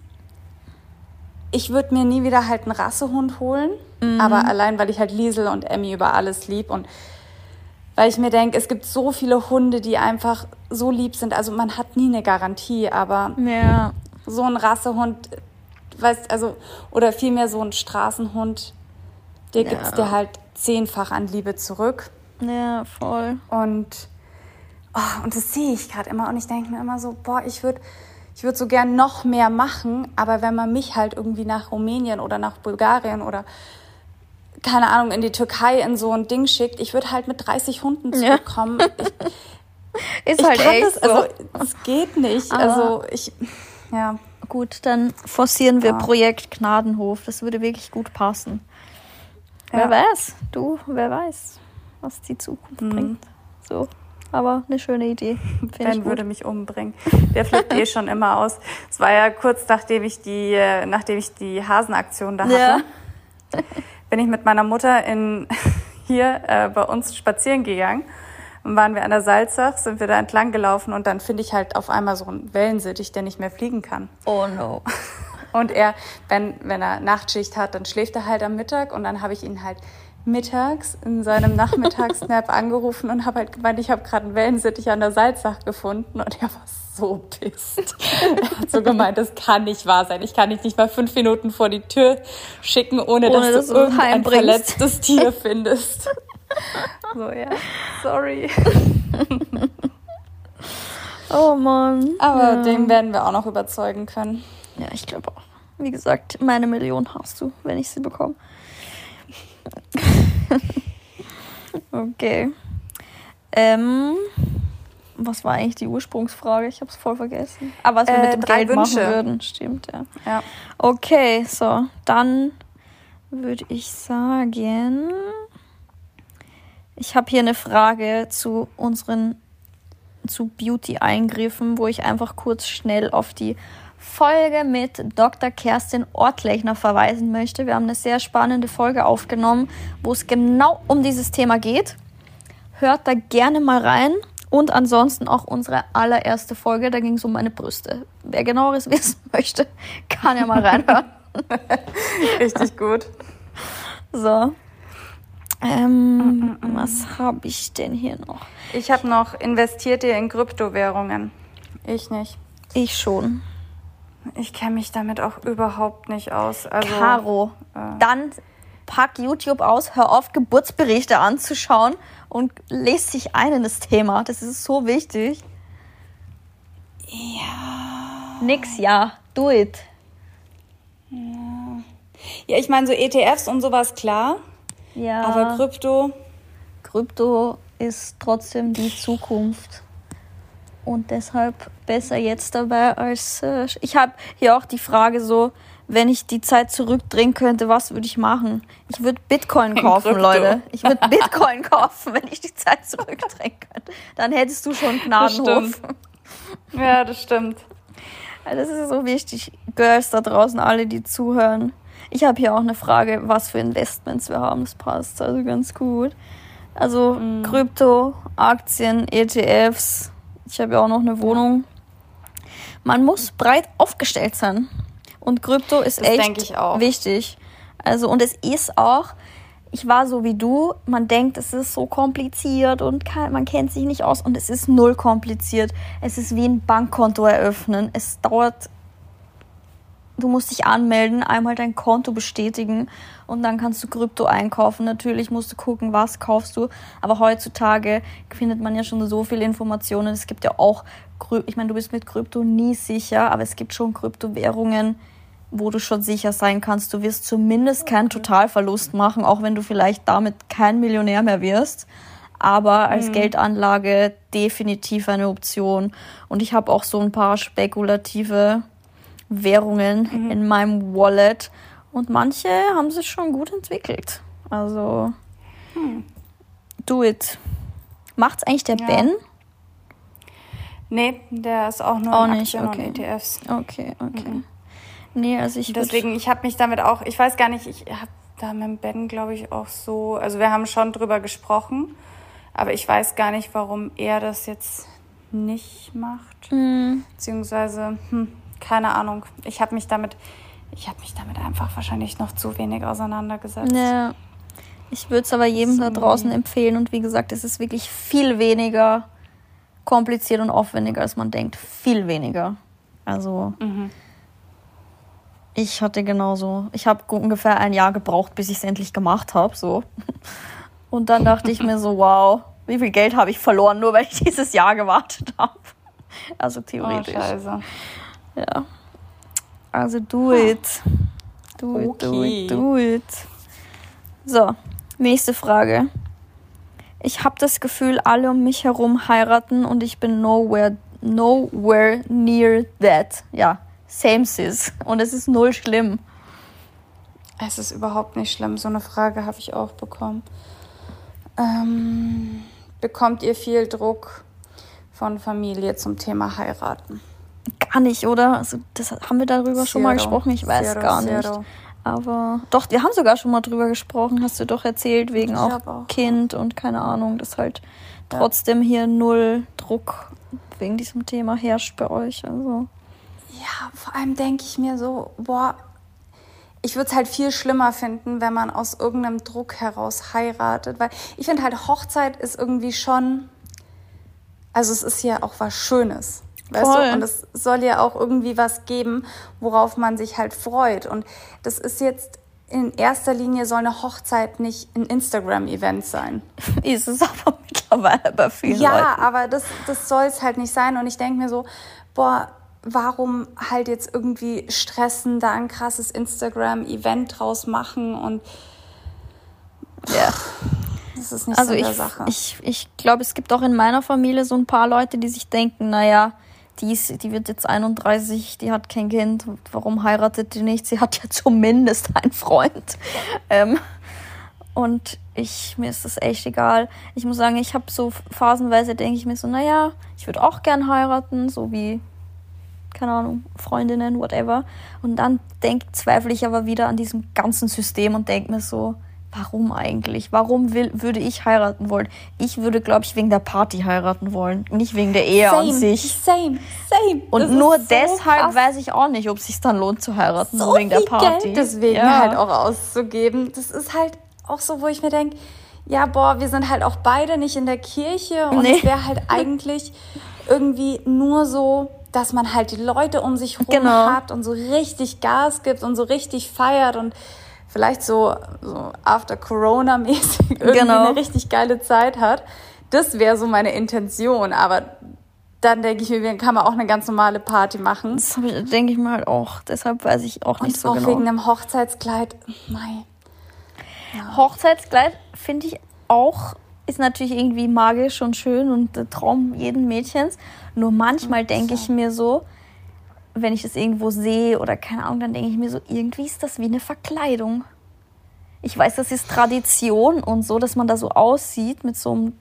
ich würde mir nie wieder halt einen Rassehund holen, mhm. aber allein, weil ich halt Liesel und Emmy über alles lieb und weil ich mir denke, es gibt so viele Hunde, die einfach so lieb sind. Also man hat nie eine Garantie, aber ja. so ein Rassehund, weißt also oder vielmehr so ein Straßenhund, der ja. es dir halt zehnfach an Liebe zurück. Ja, voll. Und oh, und das sehe ich gerade immer und ich denke mir immer so, boah, ich würde ich würde so gern noch mehr machen, aber wenn man mich halt irgendwie nach Rumänien oder nach Bulgarien oder keine Ahnung, in die Türkei in so ein Ding schickt, ich würde halt mit 30 Hunden zurückkommen. Ja. Ich, Ist ich halt echt das, also es geht nicht. Aber also ich, ja. Gut, dann forcieren wir ja. Projekt Gnadenhof. Das würde wirklich gut passen. Ja. Wer weiß, du, wer weiß, was die Zukunft mhm. bringt. So, aber eine schöne Idee. Ben würde mich umbringen. Der flippt eh schon immer aus. Es war ja kurz nachdem ich die, äh, nachdem ich die Hasenaktion da hatte. Ja bin ich mit meiner Mutter in, hier äh, bei uns spazieren gegangen. Und waren wir an der Salzach, sind wir da entlang gelaufen und dann finde ich halt auf einmal so einen Wellensittich, der nicht mehr fliegen kann. Oh no. Und er, wenn, wenn er Nachtschicht hat, dann schläft er halt am Mittag und dann habe ich ihn halt mittags in seinem Nachmittagsnap angerufen und habe halt gemeint, ich habe gerade einen Wellensittich an der Salzach gefunden und er war so pisst. er hat so gemeint, das kann nicht wahr sein. Ich kann dich nicht mal fünf Minuten vor die Tür schicken, ohne, ohne dass, dass, du irgendein verletztes Tier findest. so, ja, sorry. oh Mann. Aber ja. den werden wir auch noch überzeugen können. Ja, ich glaube auch. Wie gesagt, meine Million hast du, wenn ich sie bekomme. okay. Ähm, was war eigentlich die Ursprungsfrage? Ich habe es voll vergessen. Aber was wir äh, mit dem Geld Wünsche. machen würden, stimmt, ja. ja. Okay, so, dann würde ich sagen, ich habe hier eine Frage zu unseren zu Beauty-Eingriffen, wo ich einfach kurz schnell auf die Folge mit Dr. Kerstin Ortlechner verweisen möchte. Wir haben eine sehr spannende Folge aufgenommen, wo es genau um dieses Thema geht. hört da gerne mal rein. Und ansonsten auch unsere allererste Folge, da ging es um meine Brüste. Wer genaueres wissen möchte, kann ja mal reinhören. Richtig gut. So. Ähm, mm, mm, mm. Was habe ich denn hier noch? Ich habe noch investiert ihr in Kryptowährungen. Ich nicht. Ich schon. Ich kenne mich damit auch überhaupt nicht aus. Also, Caro, äh, dann pack YouTube aus, hör auf, Geburtsberichte anzuschauen und lest sich ein in das Thema. Das ist so wichtig. Ja. Nix, ja. Do it. Ja, ja ich meine, so ETFs und sowas, klar. Ja. Aber Krypto. Krypto ist trotzdem die Zukunft. Und deshalb besser jetzt dabei als. Äh, ich habe hier auch die Frage so, wenn ich die Zeit zurückdrehen könnte, was würde ich machen? Ich würde Bitcoin kaufen, Leute. Ich würde Bitcoin kaufen, wenn ich die Zeit zurückdrehen könnte. Dann hättest du schon Gnadenhof. Ja, das stimmt. Das ist so wichtig. Girls da draußen, alle, die zuhören. Ich habe hier auch eine Frage, was für Investments wir haben. Das passt also ganz gut. Also mm. Krypto, Aktien, ETFs. Ich habe ja auch noch eine Wohnung. Man muss breit aufgestellt sein. Und Krypto ist das echt wichtig. Also, und es ist auch, ich war so wie du, man denkt, es ist so kompliziert und kann, man kennt sich nicht aus und es ist null kompliziert. Es ist wie ein Bankkonto eröffnen. Es dauert, du musst dich anmelden, einmal dein Konto bestätigen und dann kannst du Krypto einkaufen. Natürlich musst du gucken, was kaufst du. Aber heutzutage findet man ja schon so viele Informationen. Es gibt ja auch, ich meine, du bist mit Krypto nie sicher, aber es gibt schon Kryptowährungen, wo du schon sicher sein kannst, du wirst zumindest keinen Totalverlust machen, auch wenn du vielleicht damit kein Millionär mehr wirst. Aber als mhm. Geldanlage definitiv eine Option. Und ich habe auch so ein paar spekulative Währungen mhm. in meinem Wallet. Und manche haben sich schon gut entwickelt. Also, hm. do it. Macht's eigentlich der ja. Ben? Nee, der ist auch nur auch in Aktien okay. und ETFs. Okay, okay. Mhm. Nee, also ich Deswegen, ich habe mich damit auch, ich weiß gar nicht, ich habe da mit Ben, glaube ich, auch so, also wir haben schon drüber gesprochen, aber ich weiß gar nicht, warum er das jetzt nicht macht. Mhm. Beziehungsweise, hm, keine Ahnung. Ich habe mich damit, ich habe mich damit einfach wahrscheinlich noch zu wenig auseinandergesetzt. Ja. Ich würde es aber jedem so. da draußen empfehlen und wie gesagt, es ist wirklich viel weniger kompliziert und aufwendiger, als man denkt. Viel weniger. Also. Mhm. Ich hatte genauso. Ich habe ungefähr ein Jahr gebraucht, bis ich es endlich gemacht habe. So. Und dann dachte ich mir so, wow, wie viel Geld habe ich verloren, nur weil ich dieses Jahr gewartet habe. Also theoretisch. Oh, scheiße. Ja. Also do it. Do it, okay. do it, do it. So, nächste Frage. Ich habe das Gefühl, alle um mich herum heiraten und ich bin nowhere, nowhere near that. Ja, same sis. Und es ist null schlimm. Es ist überhaupt nicht schlimm. So eine Frage habe ich auch bekommen. Ähm, bekommt ihr viel Druck von Familie zum Thema heiraten? Gar nicht, oder? Also das haben wir darüber Zero. schon mal gesprochen. Ich weiß Zero, gar nicht. Zero. Aber doch, wir haben sogar schon mal drüber gesprochen, hast du doch erzählt, wegen auch, auch, Kind und keine Ahnung, dass halt ja. trotzdem hier null Druck wegen diesem Thema herrscht bei euch. Also. Ja, vor allem denke ich mir so, boah, ich würde es halt viel schlimmer finden, wenn man aus irgendeinem Druck heraus heiratet. Weil ich finde halt, Hochzeit ist irgendwie schon, also es ist ja auch was Schönes. Weißt Voll. du? Und es soll ja auch irgendwie was geben, worauf man sich halt freut. Und das ist jetzt in erster Linie soll eine Hochzeit nicht ein Instagram-Event sein. ist es aber mittlerweile bei vielen Ja, Leuten. aber das, das soll es halt nicht sein. Und ich denke mir so, boah, warum halt jetzt irgendwie stressen, da ein krasses Instagram-Event draus machen und ja. Das ist nicht also so eine Sache. Ich, ich glaube, es gibt auch in meiner Familie so ein paar Leute, die sich denken, naja, die, ist, die wird jetzt 31, die hat kein Kind, warum heiratet die nicht? Sie hat ja zumindest einen Freund. Ähm, und ich, mir ist das echt egal. Ich muss sagen, ich habe so phasenweise denke ich mir so, naja, ich würde auch gern heiraten, so wie keine Ahnung, Freundinnen, whatever. Und dann denk, zweifle ich aber wieder an diesem ganzen System und denke mir so, warum eigentlich? Warum will, würde ich heiraten wollen? Ich würde, glaube ich, wegen der Party heiraten wollen, nicht wegen der Ehe same, an sich. Same, same. Und Das nur so deshalb krass. weiß ich auch nicht, ob es sich dann lohnt zu heiraten, so nur wegen der Party. Geld deswegen Ja. halt auch auszugeben. Das ist halt auch so, wo ich mir denke, ja, boah, wir sind halt auch beide nicht in der Kirche und Nee. es wäre halt eigentlich irgendwie nur so, dass man halt die Leute um sich rum Genau. hat und so richtig Gas gibt und so richtig feiert und vielleicht so, so after Corona mäßig irgendwie Genau. eine richtig geile Zeit hat. Das wäre so meine Intention, aber dann denke ich mir, dann kann man auch eine ganz normale Party machen. Das denke ich mir halt auch. Deshalb weiß ich auch nicht Und so auch genau. wegen einem Hochzeitskleid. Mei. Hochzeitskleid finde ich auch, ist natürlich irgendwie magisch und schön und der Traum jeden Mädchens. Nur manchmal denke ich mir so, wenn ich das irgendwo sehe oder keine Ahnung, dann denke ich mir so, irgendwie ist das wie eine Verkleidung. Ich weiß, das ist Tradition und so, dass man da so aussieht mit so einem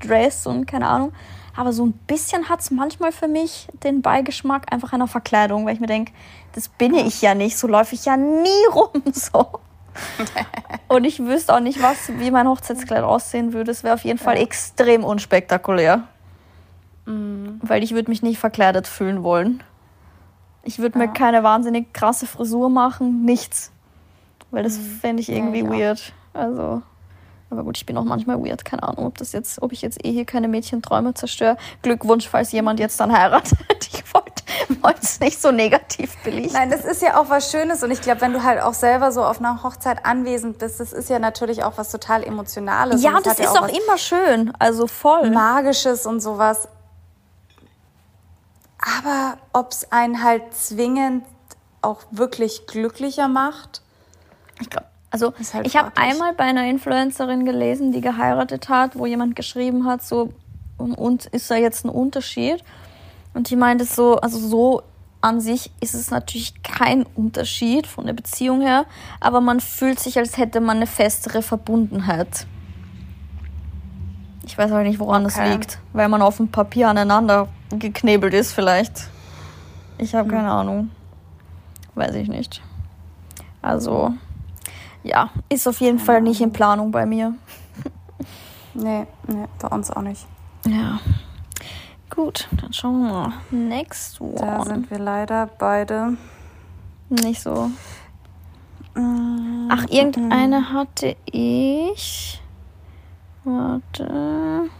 Dress und keine Ahnung. Aber so ein bisschen hat es manchmal für mich den Beigeschmack einfach einer Verkleidung, weil ich mir denke, das bin ich ja nicht, so läufe ich ja nie rum so. Und ich wüsste auch nicht, was, wie mein Hochzeitskleid aussehen würde. Es wäre auf jeden Fall extrem unspektakulär. Weil ich würde mich nicht verkleidet fühlen wollen. Ich würde mir Ja. keine wahnsinnig krasse Frisur machen, nichts. Weil das fände ich irgendwie ich auch. weird. Also, aber gut, ich bin auch manchmal weird. Keine Ahnung, ob das jetzt, ob ich jetzt eh hier keine Mädchenträume zerstöre. Glückwunsch, falls jemand jetzt dann heiratet. Ich wollte es nicht so negativ belichten. Nein, das ist ja auch was Schönes und ich glaube, wenn du halt auch selber so auf einer Hochzeit anwesend bist, das ist ja natürlich auch was total Emotionales. Ja, und und das hat ja ist auch was immer schön. Also voll. Magisches und sowas. Aber ob es einen halt zwingend auch wirklich glücklicher macht, Ich glaube, also halt ich habe einmal bei einer Influencerin gelesen, die geheiratet hat, wo jemand geschrieben hat, so und, und ist da jetzt ein Unterschied? Und die meinte so, also so an sich ist es natürlich kein Unterschied von der Beziehung her, aber man fühlt sich, als hätte man eine festere Verbundenheit. Ich weiß aber nicht, woran das Okay. liegt, weil man auf dem Papier aneinander geknebelt ist vielleicht. Ich habe keine Ahnung. Weiß ich nicht. Also, ja, ist auf jeden Fall nicht in Planung bei mir. nee, nee, bei uns auch nicht. Ja. Gut, dann schauen wir mal. Next Da one. sind wir leider beide. Nicht so. Mm, Ach, irgendeine hatte ich. Warte.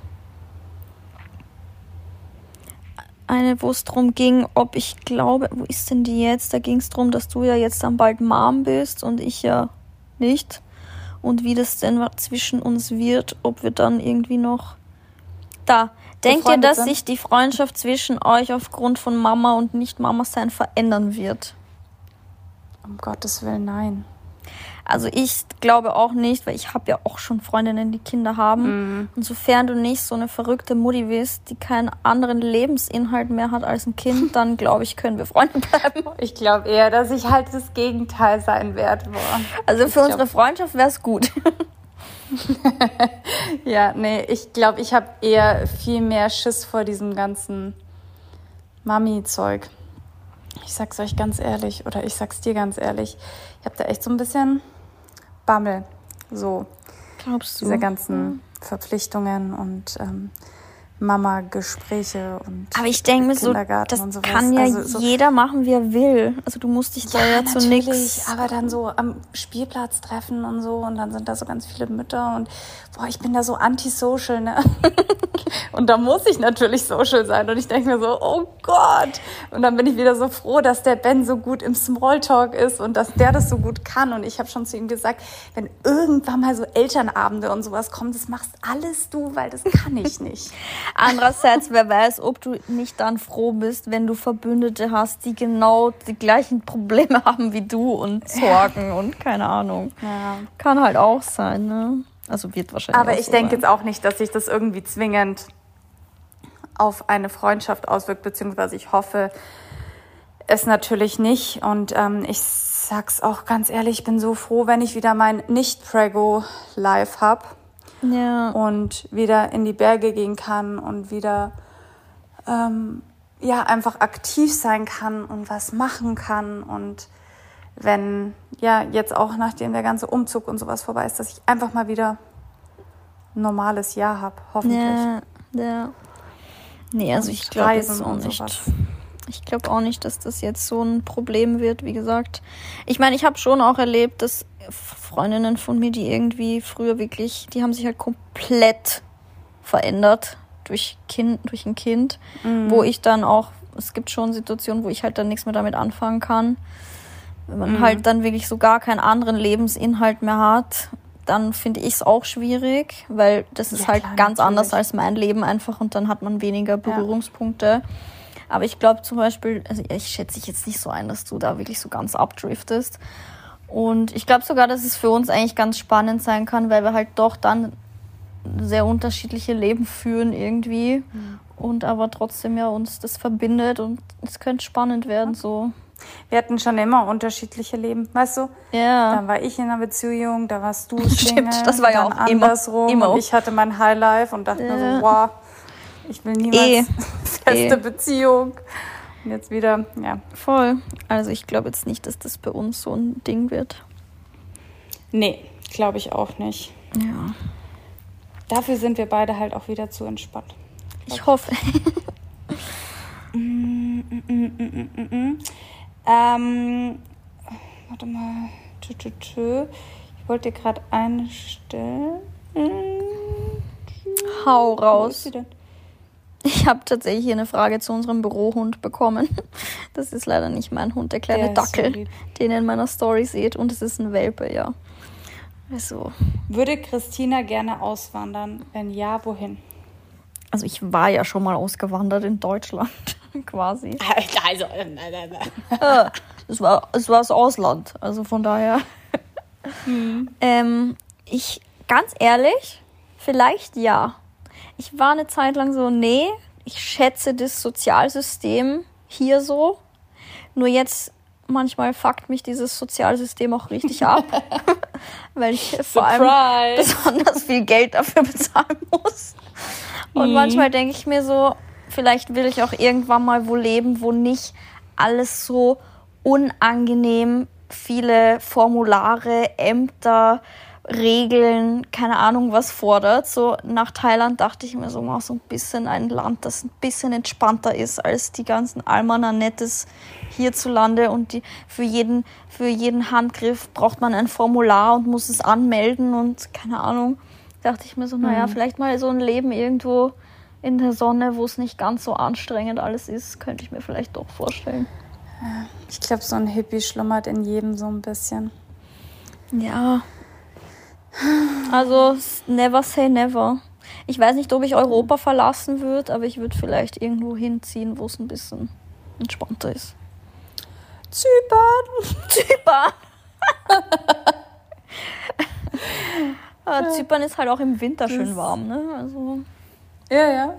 Eine, wo es darum ging, ob ich glaube, wo ist denn die jetzt? Da ging es darum, dass du ja jetzt dann bald Mom bist und ich ja nicht. Und wie das denn zwischen uns wird, ob wir dann irgendwie noch. Da. Denkt ihr, dass sind? sich die Freundschaft zwischen euch aufgrund von Mama und Nicht-Mama-Sein verändern wird? Um Gottes Willen, nein. Also ich glaube auch nicht, weil ich habe ja auch schon Freundinnen, die Kinder haben. Mhm. Und sofern du nicht so eine verrückte Mutti bist, die keinen anderen Lebensinhalt mehr hat als ein Kind, dann glaube ich, können wir Freunde bleiben. Ich glaube eher, dass ich halt das Gegenteil sein werde. Also für Ich unsere Freundschaft wäre es gut. Ja, nee, ich glaube, ich habe eher viel mehr Schiss vor diesem ganzen Mami-Zeug. Ich sag's euch ganz ehrlich, oder ich sag's dir ganz ehrlich, ich habe da echt so ein bisschen Bammel. So, Glaubst diese ganzen Verpflichtungen und ähm, Mama-Gespräche und Aber ich denke mir so, das sowas. kann ja Also so- jeder machen, wie er will. Also du musst dich da ja, zu nichts. aber dann so am Spielplatz treffen und so und dann sind da so ganz viele Mütter und boah, ich bin da so antisocial, ne? und da muss ich natürlich social sein und ich denke mir so, oh Gott. Und dann bin ich wieder so froh, dass der Ben so gut im Smalltalk ist und dass der das so gut kann und ich habe schon zu ihm gesagt, wenn irgendwann mal so Elternabende und sowas kommen, das machst alles du, weil das kann ich nicht. Andererseits, wer weiß, ob du nicht dann froh bist, wenn du Verbündete hast, die genau die gleichen Probleme haben wie du und Sorgen und keine Ahnung. Ja. Kann halt auch sein, ne? Also wird wahrscheinlich. Aber ich so denke jetzt auch nicht, dass sich das irgendwie zwingend auf eine Freundschaft auswirkt, beziehungsweise ich hoffe es natürlich nicht. Und ähm, ich sag's auch ganz ehrlich, ich bin so froh, wenn ich wieder mein Nicht-Prego live hab Ja. und wieder in die Berge gehen kann und wieder ähm, ja einfach aktiv sein kann und was machen kann und wenn, ja, jetzt auch nachdem der ganze Umzug und sowas vorbei ist, dass ich einfach mal wieder ein normales Jahr habe, hoffentlich. Ja, ja. Nee, also ich glaube jetzt auch nicht. Ich glaube auch nicht, dass das jetzt so ein Problem wird, wie gesagt. Ich meine, ich habe schon auch erlebt, dass Freundinnen von mir, die irgendwie früher wirklich, die haben sich halt komplett verändert durch Kind, durch ein Kind, mhm. wo ich dann auch, es gibt schon Situationen, wo ich halt dann nichts mehr damit anfangen kann. Wenn man mhm. halt dann wirklich so gar keinen anderen Lebensinhalt mehr hat, dann finde ich es auch schwierig, weil das ist ja, halt klar, ganz natürlich. anders als mein Leben einfach und dann hat man weniger Berührungspunkte. Ja. Aber ich glaube zum Beispiel, also ich schätze dich jetzt nicht so ein, dass du da wirklich so ganz abdriftest. Und ich glaube sogar, dass es für uns eigentlich ganz spannend sein kann, weil wir halt doch dann sehr unterschiedliche Leben führen irgendwie. Mhm. Und aber trotzdem ja uns das verbindet und es könnte spannend werden so. Wir hatten schon immer unterschiedliche Leben, weißt du? Ja. Dann war ich in einer Beziehung, da warst du Single, Stimmt, das war ja auch andersrum. Immer, immer. Und ich hatte mein Highlife und dachte ja. mir so, wow, ich will niemals e. feste e. Beziehung. Und jetzt wieder, ja. Voll. Also ich glaube jetzt nicht, dass das bei uns so ein Ding wird. Nee, glaube ich auch nicht. Ja. Dafür sind wir beide halt auch wieder zu entspannt. Ich hoffe. mm, mm, mm, ähm, warte mal. Ich wollte dir gerade einstellen. Hau raus. Ich habe tatsächlich hier eine Frage zu unserem Bürohund bekommen. Das ist leider nicht mein Hund, der kleine der Dackel, so den ihr in meiner Story seht. Und es ist ein Welpe, ja. Also. Würde Christina gerne auswandern? Wenn ja, wohin? Also ich war ja schon mal ausgewandert in Deutschland, quasi. Also, nein, nein, nein. es, war, es war das Ausland, also von daher. Hm. Ähm, ich, ganz ehrlich, vielleicht ja. Ich war eine Zeit lang so, nee, ich schätze das Sozialsystem hier so. Nur jetzt manchmal fuckt mich dieses Sozialsystem auch richtig ab, weil ich vor allem besonders viel Geld dafür bezahlen muss. Und mhm. manchmal denke ich mir so, vielleicht will ich auch irgendwann mal wo leben, wo nicht alles so unangenehm viele Formulare, Ämter, Regeln, keine Ahnung was fordert. So nach Thailand dachte ich mir so mal so ein bisschen ein Land, das ein bisschen entspannter ist als die ganzen Almananettes hierzulande und die für jeden für jeden Handgriff braucht man ein Formular und muss es anmelden und keine Ahnung. Dachte ich mir so, naja, mhm. vielleicht mal so ein Leben irgendwo in der Sonne, wo es nicht ganz so anstrengend alles ist, könnte ich mir vielleicht doch vorstellen. Ich glaube, so ein Hippie schlummert in jedem so ein bisschen. Ja, also never say never. Ich weiß nicht, ob ich Europa verlassen würde, aber ich würde vielleicht irgendwo hinziehen, wo es ein bisschen entspannter ist. Zypern! Zypern! aber Zypern ist halt auch im Winter das schön warm, ne? Also. Ja, ja.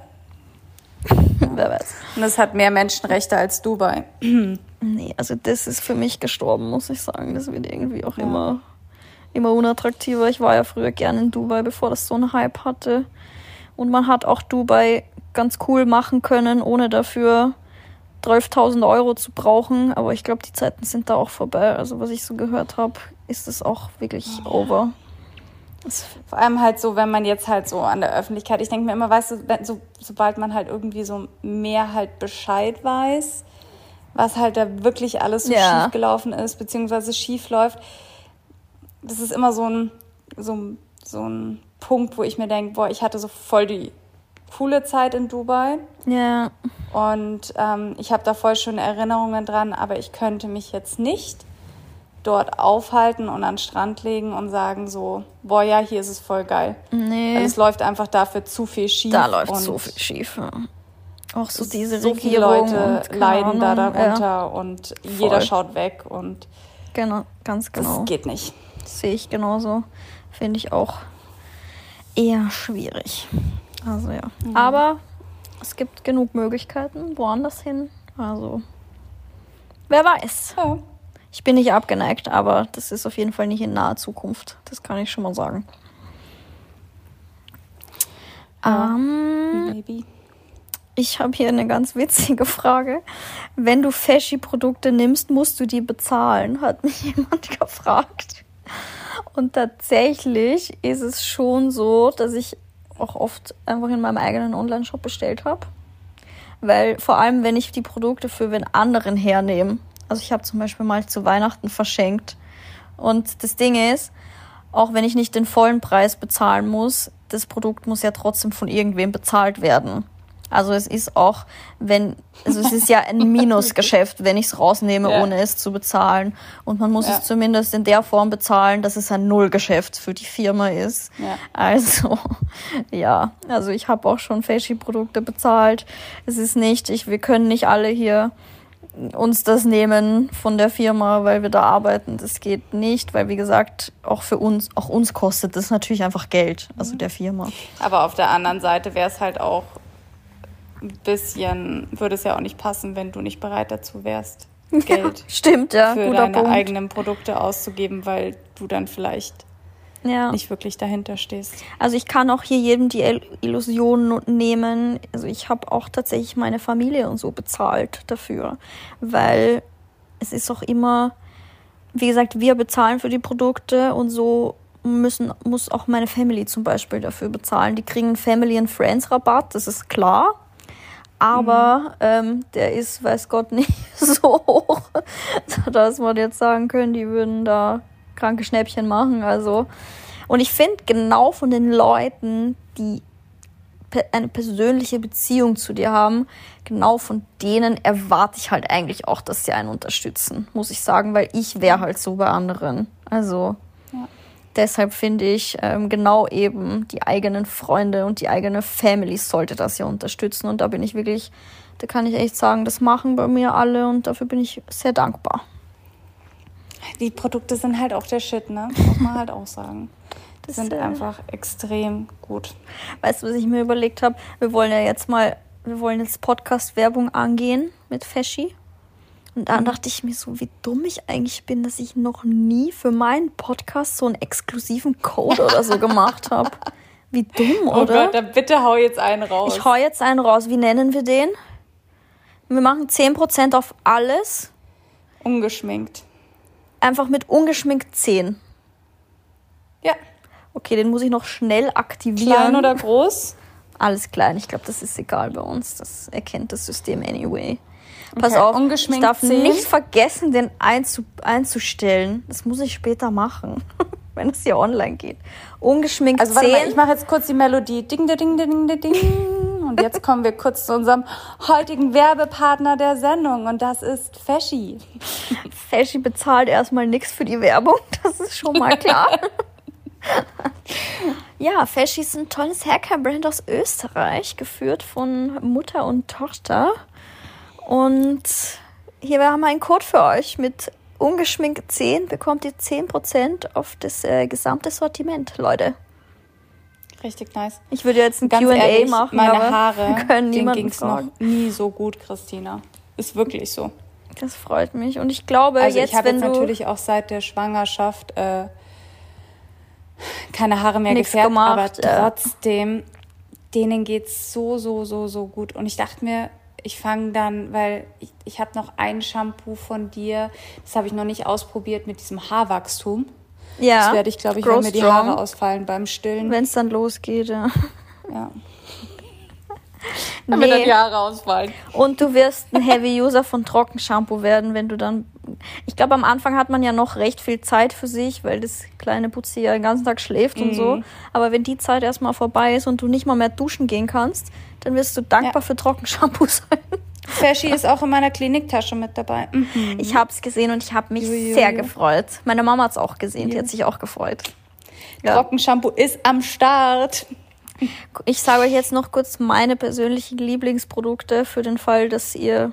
Wer weiß. Und es hat mehr Menschenrechte als Dubai. nee, also das ist für mich gestorben, muss ich sagen. Das wird irgendwie auch ja. immer immer unattraktiver. Ich war ja früher gerne in Dubai, bevor das so einen Hype hatte. Und man hat auch Dubai ganz cool machen können, ohne dafür 12.000 Euro zu brauchen. Aber ich glaube, die Zeiten sind da auch vorbei. Also was ich so gehört habe, ist es auch wirklich oh. over. Vor allem halt so, wenn man jetzt halt so an der Öffentlichkeit, ich denke mir immer, weißt du, so, sobald man halt irgendwie so mehr halt Bescheid weiß, was halt da wirklich alles so ja. schief gelaufen ist, beziehungsweise schief läuft, das ist immer so ein, so, so ein Punkt, wo ich mir denke, boah, ich hatte so voll die coole Zeit in Dubai. Ja. Und ähm, ich habe da voll schöne Erinnerungen dran, aber ich könnte mich jetzt nicht dort aufhalten und an den Strand legen und sagen so, boah, ja, hier ist es voll geil. Nee. Weil es läuft einfach dafür zu viel schief. Da läuft so viel schief, ja. Auch so diese so viele Leute leiden da darunter ja. und voll. jeder schaut weg und genau, ganz genau. Das geht nicht sehe ich genauso. Finde ich auch eher schwierig. Also ja. Mhm. Aber es gibt genug Möglichkeiten woanders hin. Also wer weiß. Ja. Ich bin nicht abgeneigt, aber das ist auf jeden Fall nicht in naher Zukunft. Das kann ich schon mal sagen. Um, ähm, Maybe. ich habe hier eine ganz witzige Frage. Wenn du Feschi-Produkte nimmst, musst du die bezahlen, hat mich jemand gefragt. Und tatsächlich ist es schon so, dass ich auch oft einfach in meinem eigenen Online-Shop bestellt habe. Weil vor allem, wenn ich die Produkte für wen anderen hernehme. Also ich habe zum Beispiel mal zu Weihnachten verschenkt. Und das Ding ist, auch wenn ich nicht den vollen Preis bezahlen muss, das Produkt muss ja trotzdem von irgendwem bezahlt werden. Also es ist auch, wenn, also es ist ja ein Minusgeschäft, wenn ich es rausnehme, ja. ohne es zu bezahlen. Und man muss ja. es zumindest in der Form bezahlen, dass es ein Nullgeschäft für die Firma ist. Ja. Also, ja, also ich habe auch schon Fashy-Produkte bezahlt. Es ist nicht, ich, wir können nicht alle hier uns das nehmen von der Firma, weil wir da arbeiten. Das geht nicht, weil wie gesagt, auch für uns, auch uns kostet das natürlich einfach Geld, also der Firma. Aber auf der anderen Seite wäre es halt auch ein bisschen, würde es ja auch nicht passen, wenn du nicht bereit dazu wärst, Geld ja, stimmt, ja, für deine Punkt. eigenen Produkte auszugeben, weil du dann vielleicht ja. nicht wirklich dahinter stehst. Also ich kann auch hier jedem die Illusion nehmen. Also ich habe auch tatsächlich meine Familie und so bezahlt dafür, weil es ist auch immer, wie gesagt, wir bezahlen für die Produkte und so müssen, muss auch meine Family zum Beispiel dafür bezahlen. Die kriegen Family and Friends Rabatt, das ist klar aber mhm. ähm, der ist, weiß Gott, nicht so hoch, dass man jetzt sagen können, die würden da kranke Schnäppchen machen. Also, und ich finde genau von den Leuten, die eine persönliche Beziehung zu dir haben, genau von denen erwarte ich halt eigentlich auch, dass sie einen unterstützen, muss ich sagen, weil ich wäre halt so bei anderen. Also, deshalb finde ich ähm, genau eben die eigenen Freunde und die eigene Family sollte das ja unterstützen. Und da bin ich wirklich, da kann ich echt sagen, das machen bei mir alle und dafür bin ich sehr dankbar. Die Produkte sind halt auch der Shit, ne? Muss man halt auch sagen. Die das sind äh, einfach extrem gut. Weißt du, was ich mir überlegt habe? Wir wollen ja jetzt mal, wir wollen jetzt Podcast-Werbung angehen mit Feschi. Und dann dachte ich mir so, wie dumm ich eigentlich bin, dass ich noch nie für meinen Podcast so einen exklusiven Code oder so gemacht habe. Wie dumm, oder? Oh Gott, dann bitte hau jetzt einen raus. Ich hau jetzt einen raus. Wie nennen wir den? Wir machen 10% auf alles. Ungeschminkt. Einfach mit ungeschminkt 10. Ja. Okay, den muss ich noch schnell aktivieren. Klein oder groß? Alles klein. Ich glaube, das ist egal bei uns. Das erkennt das System anyway. Pass okay. auf, ich darf 10. nicht vergessen, den einzu einzustellen. Das muss ich später machen, wenn es hier online geht. Ungeschminkt also, 10. Mal, ich mache jetzt kurz die Melodie. Ding, ding, ding, ding, ding. Und jetzt kommen wir kurz zu unserem heutigen Werbepartner der Sendung und das ist Feschi. Feschi bezahlt erstmal nichts für die Werbung, das ist schon mal klar. ja, Feschi ist ein tolles Haircare-Brand aus Österreich, geführt von Mutter und Tochter. Und hier haben wir einen Code für euch. Mit ungeschminkt 10 bekommt ihr 10% auf das äh, gesamte Sortiment, Leute. Richtig nice. Ich würde jetzt ein QA machen. Meine Haare, können denen ging es noch nie so gut, Christina. Ist wirklich so. Das freut mich. Und ich glaube, also jetzt, ich habe jetzt natürlich auch seit der Schwangerschaft äh, keine Haare mehr gefärbt, gemacht, aber trotzdem, ja. denen es so, so, so, so gut. Und ich dachte mir, ich fange dann, weil ich, ich habe noch ein Shampoo von dir, das habe ich noch nicht ausprobiert mit diesem Haarwachstum. Ja. Das werde ich, glaube ich, wenn mir die Haare ausfallen beim Stillen. Wenn es dann losgeht, ja. Ja. Damit nee. dann die Haare ausfallen. Und du wirst ein Heavy User von Trockenshampoo werden, wenn du dann. Ich glaube, am Anfang hat man ja noch recht viel Zeit für sich, weil das kleine Putzi ja den ganzen Tag schläft mhm. und so. Mhm. Aber wenn die Zeit erstmal vorbei ist und du nicht mal mehr duschen gehen kannst, dann wirst du dankbar ja. für Trockenshampoo sein. Fashy ist auch in meiner Kliniktasche mit dabei. Mhm. Ich habe es gesehen und ich habe mich Juhu. sehr gefreut. Meine Mama hat es auch gesehen, Juhu. die hat sich auch gefreut. Ja. Trockenshampoo ist am Start. Ich sage euch jetzt noch kurz meine persönlichen Lieblingsprodukte für den Fall, dass ihr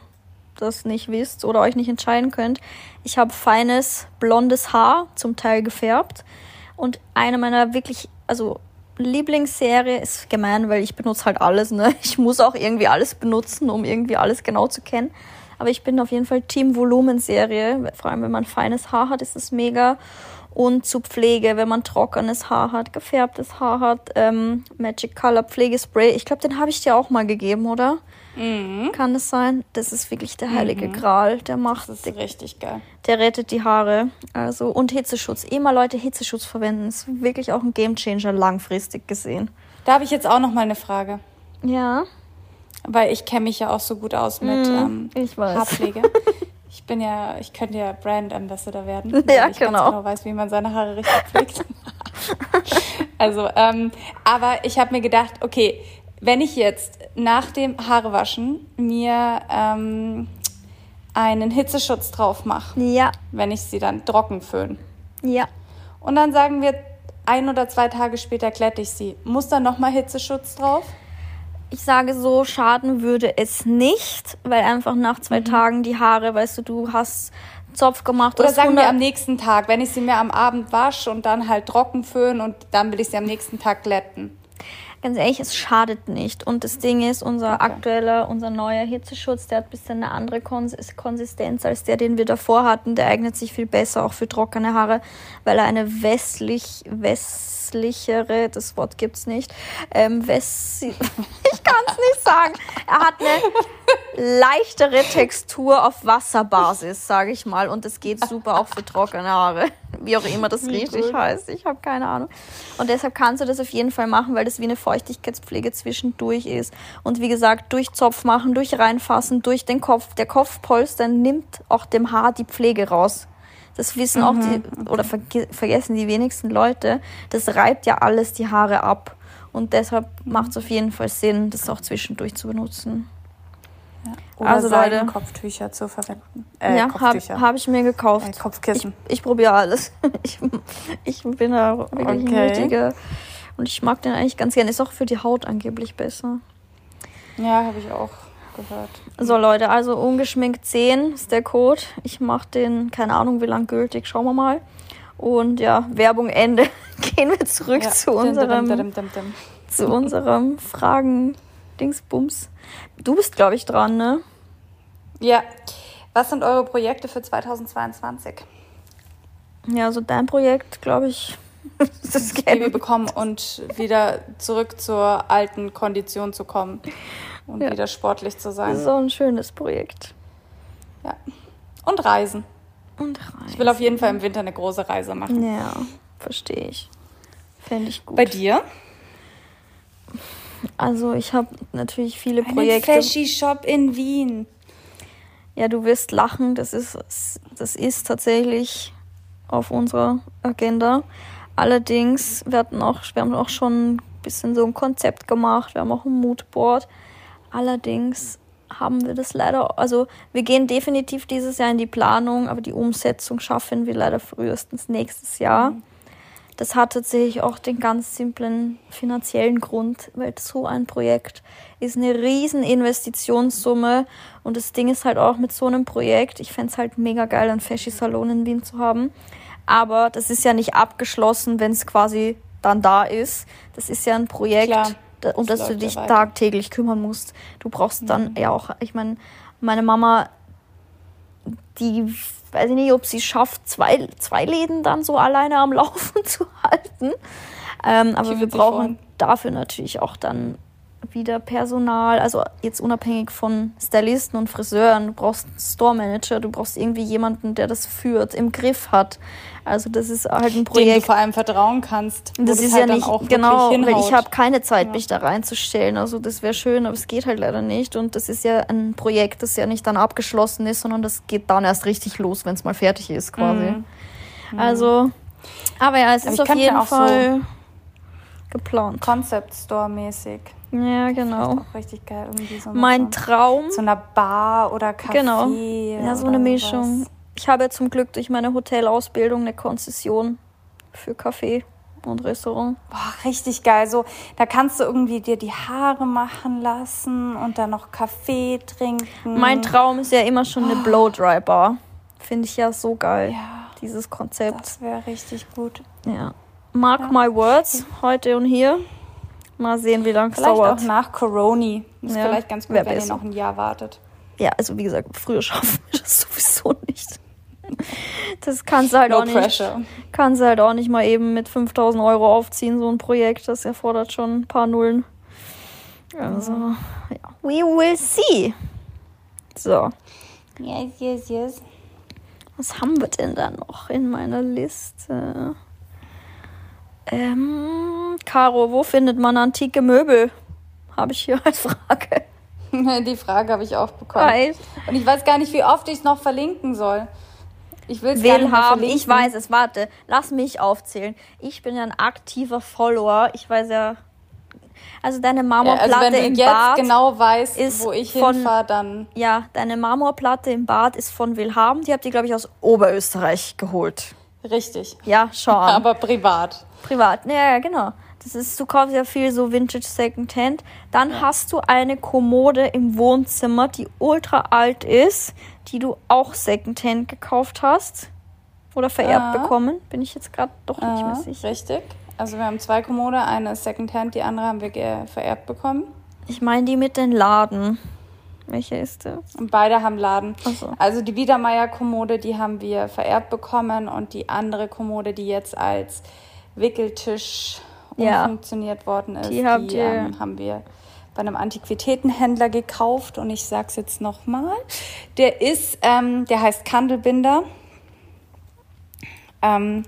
das nicht wisst oder euch nicht entscheiden könnt. Ich habe feines blondes Haar, zum Teil gefärbt. Und eine meiner wirklich, also Lieblingsserie ist gemein, weil ich benutze halt alles. Ne? Ich muss auch irgendwie alles benutzen, um irgendwie alles genau zu kennen. Aber ich bin auf jeden Fall Team Volumen Serie. Vor allem, wenn man feines Haar hat, ist es mega. Und zu Pflege, wenn man trockenes Haar hat, gefärbtes Haar hat, ähm, Magic Color Pflegespray. Ich glaube, den habe ich dir auch mal gegeben, oder? Mhm. Kann es sein? Das ist wirklich der heilige mhm. Gral. Der macht. Das ist richtig geil. Der rettet die Haare. Also, und Hitzeschutz. Immer Leute Hitzeschutz verwenden. Ist wirklich auch ein Gamechanger langfristig gesehen. Da habe ich jetzt auch noch mal eine Frage. Ja. Weil ich kenne mich ja auch so gut aus mit mhm, ähm, Haarpflege. Ich bin ja, ich könnte ja Brand Ambassador werden, weil ja, ich genau. ganz genau weiß, wie man seine Haare richtig pflegt. also, ähm, aber ich habe mir gedacht, okay, wenn ich jetzt nach dem Haarewaschen mir ähm, einen Hitzeschutz drauf mache, ja. wenn ich sie dann trocken föhn. Ja. Und dann sagen wir, ein oder zwei Tage später glätte ich sie. Muss dann nochmal Hitzeschutz drauf? Ich sage so, schaden würde es nicht, weil einfach nach zwei mhm. Tagen die Haare, weißt du, du hast Zopf gemacht. Oder sagen wir am nächsten Tag, wenn ich sie mir am Abend wasche und dann halt trocken föhn und dann will ich sie am nächsten Tag glätten ganz ehrlich, es schadet nicht. Und das Ding ist, unser okay. aktueller, unser neuer Hitzeschutz, der hat ein bisschen eine andere Konsistenz als der, den wir davor hatten. Der eignet sich viel besser auch für trockene Haare, weil er eine westlich, westlichere, das Wort gibt's nicht, ähm, west, ich kann es nicht sagen. Er hat eine leichtere Textur auf Wasserbasis, sage ich mal. Und es geht super auch für trockene Haare wie auch immer das richtig cool. heißt. Ich habe keine Ahnung. Und deshalb kannst du das auf jeden Fall machen, weil das wie eine Feuchtigkeitspflege zwischendurch ist. Und wie gesagt, durch Zopf machen, durch reinfassen, durch den Kopf. Der Kopfpolster nimmt auch dem Haar die Pflege raus. Das wissen mhm, auch die, okay. oder verge vergessen die wenigsten Leute. Das reibt ja alles die Haare ab. Und deshalb macht es auf jeden Fall Sinn, das auch zwischendurch zu benutzen. Oder also Leute, Kopftücher zu verwenden. Äh, ja, habe hab ich mir gekauft. Äh, Kopfkissen. Ich, ich probiere alles. Ich, ich bin da wirklich okay. nötige. Und ich mag den eigentlich ganz gerne. Ist auch für die Haut angeblich besser. Ja, habe ich auch gehört. So Leute, also ungeschminkt 10 ist der Code. Ich mache den, keine Ahnung wie lang gültig, schauen wir mal. Und ja, Werbung Ende. Gehen wir zurück ja. zu unserem, dim, dim, dim, zu unserem Fragen Dingsbums. Du bist, glaube ich, dran, ne? Ja. Was sind eure Projekte für 2022? Ja, also dein Projekt, glaube ich, das Baby bekommen und wieder zurück zur alten Kondition zu kommen und ja. wieder sportlich zu sein. So ein schönes Projekt. Ja. Und Reisen. Und Reisen. Ich will auf jeden Fall im Winter eine große Reise machen. Ja, verstehe ich. Fände ich gut. Bei dir? Also ich habe natürlich viele Einen Projekte. Fashy-Shop in Wien. Ja, du wirst lachen. Das ist, das ist tatsächlich auf unserer Agenda. Allerdings, wir, hatten auch, wir haben auch schon ein bisschen so ein Konzept gemacht. Wir haben auch ein Moodboard. Allerdings haben wir das leider, also wir gehen definitiv dieses Jahr in die Planung, aber die Umsetzung schaffen wir leider frühestens nächstes Jahr. Mhm. Das hat tatsächlich auch den ganz simplen finanziellen Grund, weil so ein Projekt ist eine riesen Investitionssumme und das Ding ist halt auch mit so einem Projekt, ich fände es halt mega geil, einen Fashion-Salon in Wien zu haben, aber das ist ja nicht abgeschlossen, wenn es quasi dann da ist. Das ist ja ein Projekt, Klar, das und dass du dich ja tagtäglich kümmern musst. Du brauchst dann mhm. ja auch, ich meine, meine Mama, die weiß ich nicht, ob sie schafft, zwei, zwei Läden dann so alleine am Laufen zu halten. Ähm, aber wir brauchen dafür natürlich auch dann wieder Personal, also jetzt unabhängig von Stylisten und Friseuren, du brauchst einen Store Manager, du brauchst irgendwie jemanden, der das führt, im Griff hat. Also das ist halt ein Projekt, dem du vor allem vertrauen kannst. Das ist halt ja nicht genau, weil ich habe keine Zeit, ja. mich da reinzustellen. Also das wäre schön, aber es geht halt leider nicht. Und das ist ja ein Projekt, das ja nicht dann abgeschlossen ist, sondern das geht dann erst richtig los, wenn es mal fertig ist, quasi. Mhm. Also, aber ja, es aber ist auf jeden Fall so geplant. Concept Store mäßig. Ja, genau. Das ist auch richtig geil. Irgendwie so mein Traum. Zu einer Bar oder Café. Genau. Ja, so eine Mischung. Was. Ich habe ja zum Glück durch meine Hotelausbildung eine Konzession für Café und Restaurant. Boah, richtig geil. So, da kannst du irgendwie dir die Haare machen lassen und dann noch Kaffee trinken. Mein Traum ist ja immer schon eine oh. Blow-Dry-Bar. Finde ich ja so geil, ja, dieses Konzept. Das wäre richtig gut. Ja. Mark ja. my words, heute und hier. Mal sehen, wie lange es dauert. Vielleicht auch nach Corona. Ist ja, vielleicht ganz gut, wenn besser. ihr noch ein Jahr wartet. Ja, also wie gesagt, früher schaffen wir das sowieso nicht. das kannst du halt no auch nicht. Pressure. Kannst du halt auch nicht mal eben mit 5000 Euro aufziehen, so ein Projekt. Das erfordert schon ein paar Nullen. Also, ja. We will see. So. Yes, yes, yes. Was haben wir denn da noch in meiner Liste? Ähm, Caro, wo findet man antike Möbel? Habe ich hier als Frage. Die Frage habe ich auch bekommen. Weiß. Und ich weiß gar nicht, wie oft ich es noch verlinken soll. Ich will es haben. Ich weiß es. Warte, lass mich aufzählen. Ich bin ja ein aktiver Follower. Ich weiß ja. Also deine Marmorplatte also wenn du im jetzt Bad genau weißt, ist wo ich hinfahre, dann ja, deine Marmorplatte im Bad ist von Wilhelm. Die habt ihr glaube ich aus Oberösterreich geholt. Richtig. Ja, schau an. Aber privat. Privat. Ja, genau. Das ist, du kaufst ja viel so Vintage Secondhand. Dann ja. hast du eine Kommode im Wohnzimmer, die ultra alt ist, die du auch Secondhand gekauft hast oder vererbt ja. bekommen. Bin ich jetzt gerade doch nicht mehr sicher. Richtig. Also wir haben zwei Kommode, eine ist Secondhand, die andere haben wir vererbt bekommen. Ich meine die mit den Laden. Welche ist das? Und beide haben Laden. So. Also die Wiedermeier-Kommode, die haben wir vererbt bekommen und die andere Kommode, die jetzt als Wickeltisch ja. umfunktioniert worden ist, die, die ähm, haben wir bei einem Antiquitätenhändler gekauft und ich sag's jetzt nochmal. Der ist, ähm, der heißt Kandelbinder. Ähm,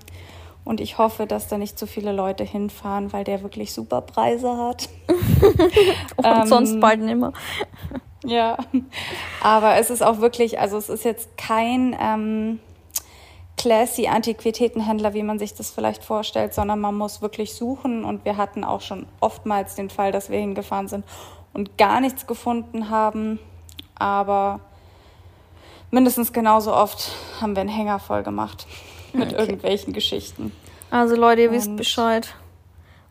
und ich hoffe, dass da nicht zu viele Leute hinfahren, weil der wirklich super Preise hat. und ähm, sonst bald nimmer. ja, aber es ist auch wirklich, also es ist jetzt kein ähm, classy Antiquitätenhändler, wie man sich das vielleicht vorstellt, sondern man muss wirklich suchen. Und wir hatten auch schon oftmals den Fall, dass wir hingefahren sind und gar nichts gefunden haben. Aber mindestens genauso oft haben wir einen Hänger voll gemacht mit okay. irgendwelchen Geschichten. Also Leute, ihr und, wisst Bescheid.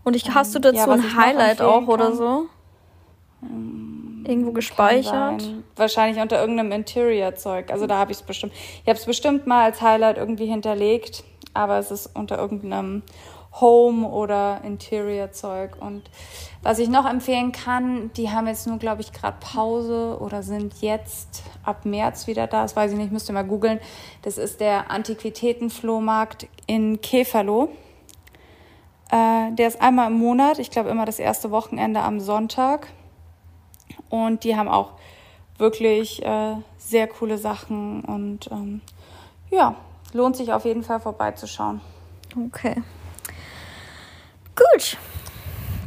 Und ich, hast du dazu ja, ein Highlight auch oder kann? so? Irgendwo gespeichert? Wahrscheinlich unter irgendeinem Interior-Zeug. Also da habe ich es bestimmt. Ich habe es bestimmt mal als Highlight irgendwie hinterlegt, aber es ist unter irgendeinem Home- oder Interior-Zeug. Und was ich noch empfehlen kann, die haben jetzt nur, glaube ich, gerade Pause oder sind jetzt ab März wieder da. Das weiß ich nicht, müsst ihr mal googeln. Das ist der Antiquitätenflohmarkt in Käferloh. Äh, der ist einmal im Monat, ich glaube immer das erste Wochenende am Sonntag. Und die haben auch wirklich äh, sehr coole Sachen und ähm, ja, lohnt sich auf jeden Fall vorbeizuschauen. Okay. Gut.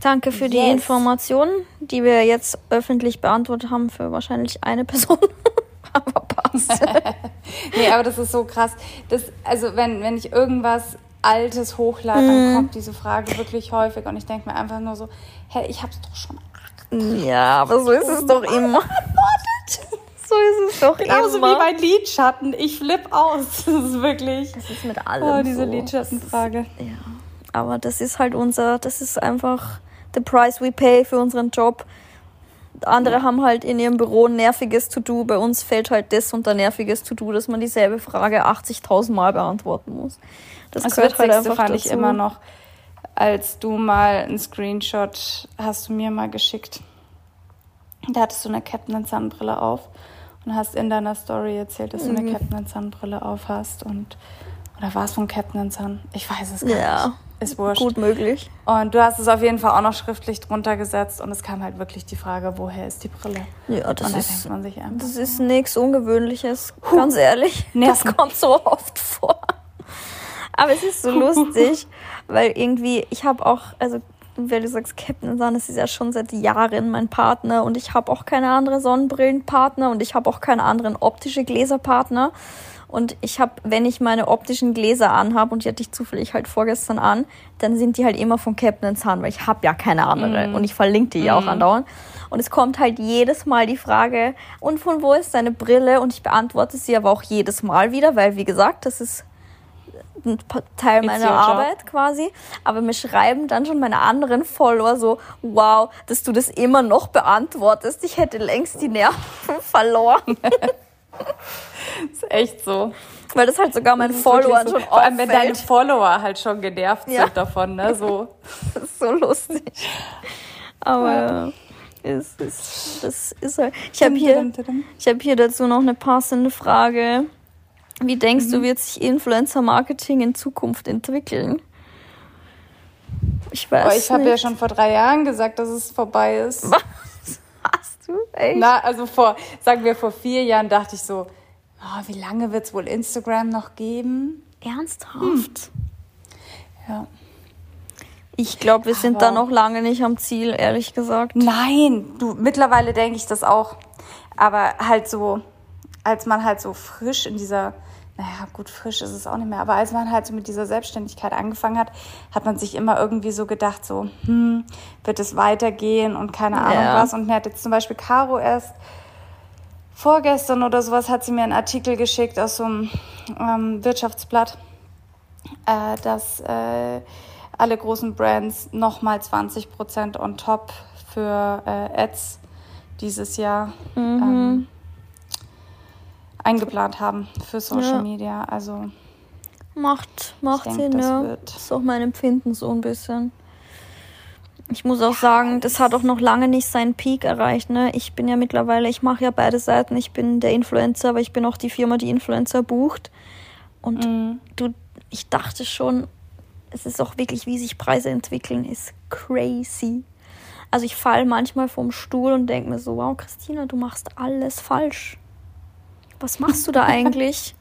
Danke für yes. die Informationen, die wir jetzt öffentlich beantwortet haben für wahrscheinlich eine Person. aber passt. nee, aber das ist so krass. Das, also wenn, wenn ich irgendwas Altes hochlade, mm. dann mhm. kommt diese Frage wirklich häufig und ich denke mir einfach nur so, hey, ich habe es doch schon ja, aber so ist es doch immer. So ist es doch Genauso immer. wie bei Lidschatten. Ich flipp aus. Das ist wirklich. Das ist mit allem. Oh, diese so. Lidschattenfrage. Ja. Aber das ist halt unser, das ist einfach the price we pay für unseren Job. Andere ja. haben halt in ihrem Büro ein nerviges To-Do. Bei uns fällt halt das unter nerviges To-Do, dass man dieselbe Frage 80.000 Mal beantworten muss. Das, das gehört halt einfach fand dazu. ich immer noch als du mal einen Screenshot hast du mir mal geschickt. Da hattest du eine Captain Sun Brille auf und hast in deiner Story erzählt, dass du eine mhm. Captain Sun Brille auf hast und oder war es von Captain Sun? Ich weiß es gar ja, nicht. Ist wurscht. Gut möglich. Und du hast es auf jeden Fall auch noch schriftlich drunter gesetzt und es kam halt wirklich die Frage, woher ist die Brille? Ja, das und da ist, denkt man sich einfach. Das ist nichts Ungewöhnliches, Puh. ganz ehrlich. Nerven. Das kommt so oft vor. Aber es ist so lustig, weil irgendwie, ich habe auch, also wenn du sagst Captain Sun, das ist ja schon seit Jahren mein Partner und ich habe auch keine anderen Sonnenbrillenpartner und ich habe auch keine anderen optische Gläserpartner. Und ich habe, wenn ich meine optischen Gläser anhabe und die hatte ich zufällig halt vorgestern an, dann sind die halt immer von Captain Sun, weil ich habe ja keine andere mm. und ich verlinke die ja mm. auch andauernd. Und es kommt halt jedes Mal die Frage, und von wo ist deine Brille? Und ich beantworte sie aber auch jedes Mal wieder, weil wie gesagt, das ist ein Teil meiner Arbeit quasi. Aber mir schreiben dann schon meine anderen Follower so, wow, dass du das immer noch beantwortest. Ich hätte längst die Nerven verloren. ist echt so. Weil das halt sogar meinen Followern so. schon Vor allem, wenn deine Follower halt schon genervt ja. sind davon, ne? So. das ist so lustig. Aber ja. Ist, ist, das ist halt. Ich habe hier, hab hier dazu noch eine passende Frage. Wie denkst mhm. du, wird sich Influencer-Marketing in Zukunft entwickeln? Ich weiß oh, ich habe ja schon vor drei Jahren gesagt, dass es vorbei ist. Was hast du? Echt? Na, also vor, sagen wir vor vier Jahren dachte ich so, oh, wie lange wird es wohl Instagram noch geben? Ernsthaft? Hm. Ja. Ich glaube, wir sind Aber da noch lange nicht am Ziel, ehrlich gesagt. Nein, du, mittlerweile denke ich das auch. Aber halt so, als man halt so frisch in dieser, naja, gut, frisch ist es auch nicht mehr, aber als man halt so mit dieser Selbstständigkeit angefangen hat, hat man sich immer irgendwie so gedacht, so, hm, wird es weitergehen und keine Ahnung ja. was. Und mir hat jetzt zum Beispiel Caro erst vorgestern oder sowas hat sie mir einen Artikel geschickt aus so einem ähm, Wirtschaftsblatt, äh, dass äh, alle großen Brands nochmal 20 Prozent on top für äh, Ads dieses Jahr mhm. ähm, eingeplant haben für Social ja. Media. Also macht, macht denk, Sinn, ja. Das ist auch mein Empfinden so ein bisschen. Ich muss auch sagen, das hat auch noch lange nicht seinen Peak erreicht. Ne? Ich bin ja mittlerweile, ich mache ja beide Seiten. Ich bin der Influencer, aber ich bin auch die Firma, die Influencer bucht. Und mhm. du, ich dachte schon, es ist auch wirklich, wie sich Preise entwickeln, ist crazy. Also ich falle manchmal vom Stuhl und denke mir so, wow, Christina, du machst alles falsch. Was machst du da eigentlich?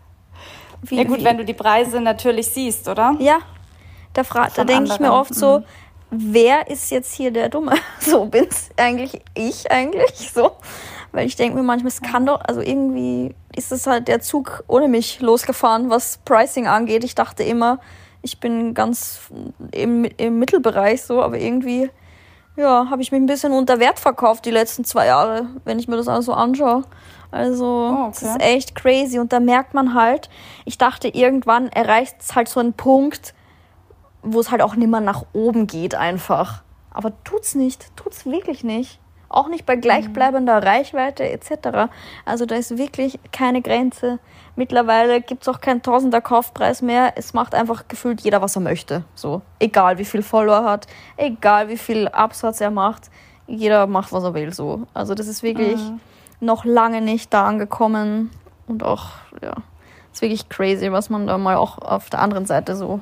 Wie, ja gut, wie? wenn du die Preise natürlich siehst, oder? Ja. Da, da denke ich mir oft so, mhm. wer ist jetzt hier der Dumme? So bin eigentlich ich eigentlich so. Weil ich denke mir manchmal, es kann doch, also irgendwie ist es halt der Zug ohne mich losgefahren, was Pricing angeht. Ich dachte immer, ich bin ganz im, im Mittelbereich so, aber irgendwie, ja, habe ich mich ein bisschen unter Wert verkauft die letzten zwei Jahre, wenn ich mir das alles so anschaue. Also, oh, okay. das ist echt crazy. Und da merkt man halt, ich dachte, irgendwann erreicht es halt so einen Punkt, wo es halt auch nimmer nach oben geht einfach. Aber tut's nicht, tut's wirklich nicht. Auch nicht bei gleichbleibender mhm. Reichweite etc. Also da ist wirklich keine Grenze. Mittlerweile gibt es auch keinen Tausender Kaufpreis mehr. Es macht einfach gefühlt jeder, was er möchte. So, egal wie viel Follower hat, egal wie viel Absatz er macht, jeder macht, was er will. So, also das ist wirklich mhm. Noch lange nicht da angekommen und auch ja, ist wirklich crazy, was man da mal auch auf der anderen Seite so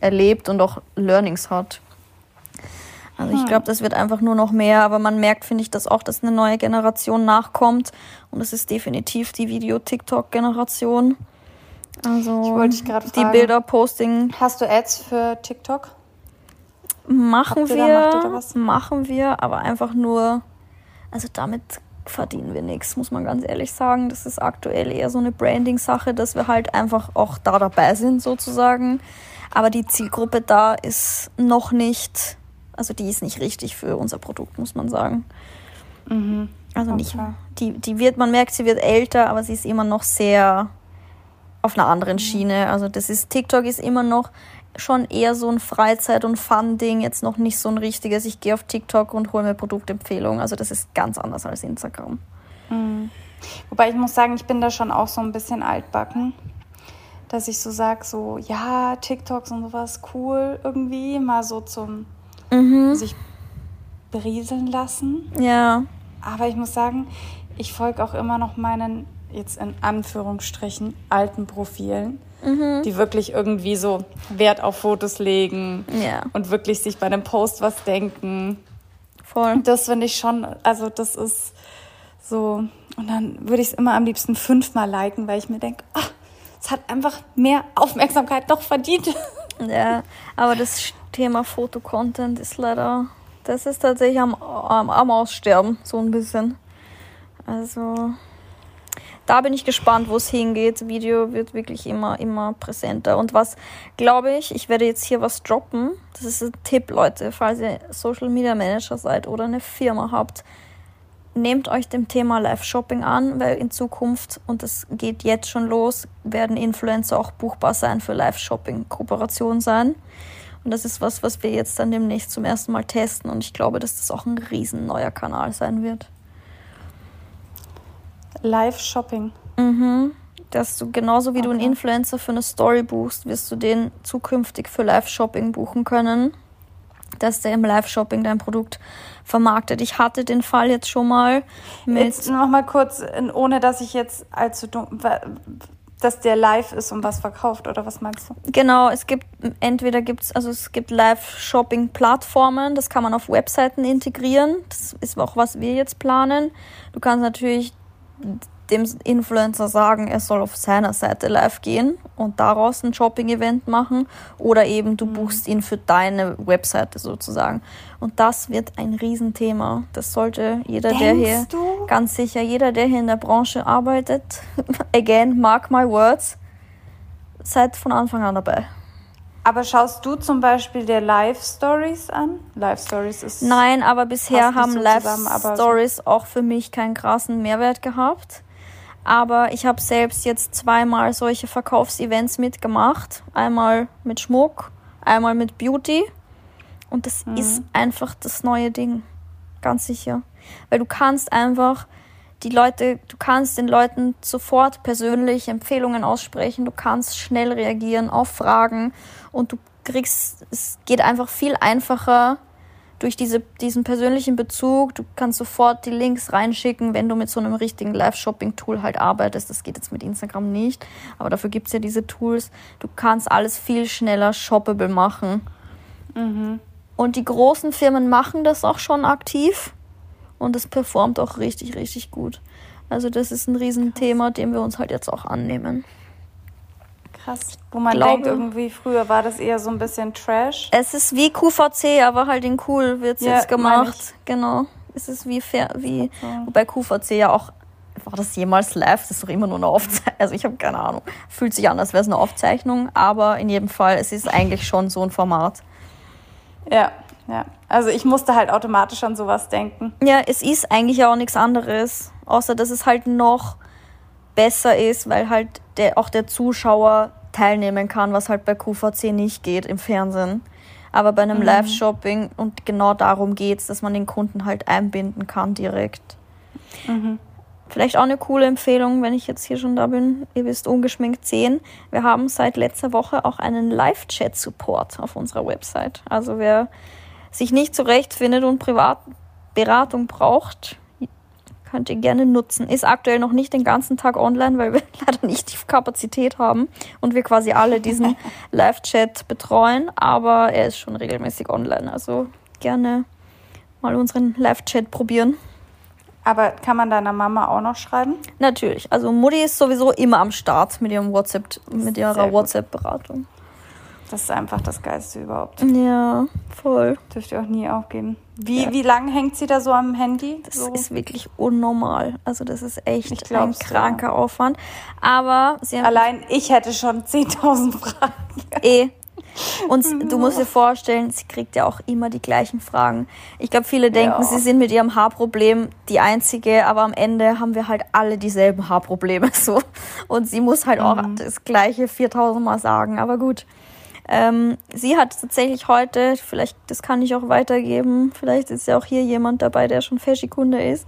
erlebt und auch Learnings hat. Also ich hm. glaube, das wird einfach nur noch mehr, aber man merkt, finde ich, dass auch, dass eine neue Generation nachkommt und es ist definitiv die Video-TikTok-Generation. Also ich wollte dich gerade die Bilder posting. Hast du Ads für TikTok? Machen wir, machen wir, aber einfach nur, also damit verdienen wir nichts, muss man ganz ehrlich sagen. Das ist aktuell eher so eine Branding-Sache, dass wir halt einfach auch da dabei sind sozusagen. Aber die Zielgruppe da ist noch nicht also die ist nicht richtig für unser Produkt, muss man sagen. Mhm. Also okay. nicht. Die, die wird, man merkt, sie wird älter, aber sie ist immer noch sehr auf einer anderen Schiene. Also das ist, TikTok ist immer noch schon eher so ein Freizeit- und Fun-Ding, jetzt noch nicht so ein richtiges, ich gehe auf TikTok und hole mir Produktempfehlungen. Also das ist ganz anders als Instagram. Mhm. Wobei ich muss sagen, ich bin da schon auch so ein bisschen altbacken, dass ich so sage, so ja, TikToks und sowas cool irgendwie, mal so zum mhm. sich berieseln lassen. Ja. Aber ich muss sagen, ich folge auch immer noch meinen, jetzt in Anführungsstrichen, alten Profilen, mhm. die wirklich irgendwie so Wert auf Fotos legen ja. und wirklich sich bei einem Post was denken. Voll. Das finde ich schon, also das ist so, und dann würde ich es immer am liebsten fünfmal liken, weil ich mir denke, ach, es hat einfach mehr Aufmerksamkeit doch verdient. Ja, aber das Thema Fotocontent ist leider, das ist tatsächlich am, am, am Aussterben, so ein bisschen. Also, da bin ich gespannt, wo es hingeht. Video wird wirklich immer, immer präsenter. Und was glaube ich, ich werde jetzt hier was droppen. Das ist ein Tipp, Leute, falls ihr Social Media Manager seid oder eine Firma habt nehmt euch dem Thema Live-Shopping an, weil in Zukunft, und das geht jetzt schon los, werden Influencer auch buchbar sein für Live-Shopping-Kooperationen sein. Und das ist was, was wir jetzt dann demnächst zum ersten Mal testen. Und ich glaube, dass das auch ein riesen neuer Kanal sein wird. Live-Shopping. Mhm. Dass du genauso wie okay. du einen Influencer für eine Story buchst, wirst du den zukünftig für Live-Shopping buchen können dass der im Live-Shopping dein Produkt vermarktet. Ich hatte den Fall jetzt schon mal mit. Jetzt noch mal kurz, ohne dass ich jetzt allzu dumm. dass der live ist und was verkauft, oder was meinst du? Genau, es gibt entweder gibt's, also es gibt Live-Shopping-Plattformen, das kann man auf Webseiten integrieren. Das ist auch, was wir jetzt planen. Du kannst natürlich dem Influencer sagen, er soll auf seiner Seite live gehen und daraus ein Shopping-Event machen oder eben du buchst ihn für deine Webseite sozusagen. Und das wird ein Riesenthema. Das sollte jeder, Denkst der hier, du? ganz sicher, jeder, der hier in der Branche arbeitet, again, mark my words, seid von Anfang an dabei. Aber schaust du zum Beispiel der Live-Stories an? Live-Stories ist. Nein, aber bisher haben so Live-Stories so. auch für mich keinen krassen Mehrwert gehabt. Aber ich habe selbst jetzt zweimal solche Verkaufsevents mitgemacht. Einmal mit Schmuck, einmal mit Beauty. Und das mhm. ist einfach das neue Ding. Ganz sicher. Weil du kannst einfach die Leute, du kannst den Leuten sofort persönlich Empfehlungen aussprechen, du kannst schnell reagieren auf Fragen und du kriegst, es geht einfach viel einfacher, durch diese, diesen persönlichen Bezug, du kannst sofort die Links reinschicken, wenn du mit so einem richtigen Live-Shopping-Tool halt arbeitest. Das geht jetzt mit Instagram nicht, aber dafür gibt es ja diese Tools. Du kannst alles viel schneller shoppable machen. Mhm. Und die großen Firmen machen das auch schon aktiv und es performt auch richtig, richtig gut. Also das ist ein Riesenthema, dem wir uns halt jetzt auch annehmen. Krass. Wo man glaube, denkt, irgendwie früher war das eher so ein bisschen Trash. Es ist wie QVC, aber halt in cool wird es ja, jetzt gemacht. Genau. Es ist wie fair, wie, okay. wobei QVC ja auch, war das jemals live? Das ist doch immer nur eine Aufzeichnung. Also ich habe keine Ahnung. Fühlt sich an, als wäre es eine Aufzeichnung, aber in jedem Fall, es ist eigentlich schon so ein Format. Ja, ja. Also ich musste halt automatisch an sowas denken. Ja, es ist eigentlich auch nichts anderes, außer dass es halt noch besser ist, weil halt der, auch der Zuschauer teilnehmen kann, was halt bei QVC nicht geht im Fernsehen. Aber bei einem mhm. Live-Shopping und genau darum geht es, dass man den Kunden halt einbinden kann direkt. Mhm. Vielleicht auch eine coole Empfehlung, wenn ich jetzt hier schon da bin. Ihr wisst ungeschminkt sehen. Wir haben seit letzter Woche auch einen Live-Chat-Support auf unserer Website. Also wer sich nicht zurechtfindet und Privatberatung braucht, könnt ihr gerne nutzen. Ist aktuell noch nicht den ganzen Tag online, weil wir leider nicht die Kapazität haben und wir quasi alle diesen Live-Chat betreuen, aber er ist schon regelmäßig online. Also gerne mal unseren Live-Chat probieren. Aber kann man deiner Mama auch noch schreiben? Natürlich. Also Mutti ist sowieso immer am Start mit ihrem WhatsApp, mit ihrer WhatsApp-Beratung. Das ist einfach das Geilste überhaupt. Ja, voll. Dürft ihr auch nie aufgeben. Wie, ja. wie lange hängt sie da so am Handy? Das so? ist wirklich unnormal. Also das ist echt ein kranker ja. Aufwand. Aber sie haben Allein ich hätte schon 10.000 Fragen. Eh. Und du musst dir vorstellen, sie kriegt ja auch immer die gleichen Fragen. Ich glaube, viele denken, ja. sie sind mit ihrem Haarproblem die einzige, aber am Ende haben wir halt alle dieselben Haarprobleme so. Und sie muss halt mhm. auch das gleiche 4000 Mal sagen. Aber gut. Ähm, sie hat tatsächlich heute, vielleicht, das kann ich auch weitergeben, vielleicht ist ja auch hier jemand dabei, der schon Fashikunde ist.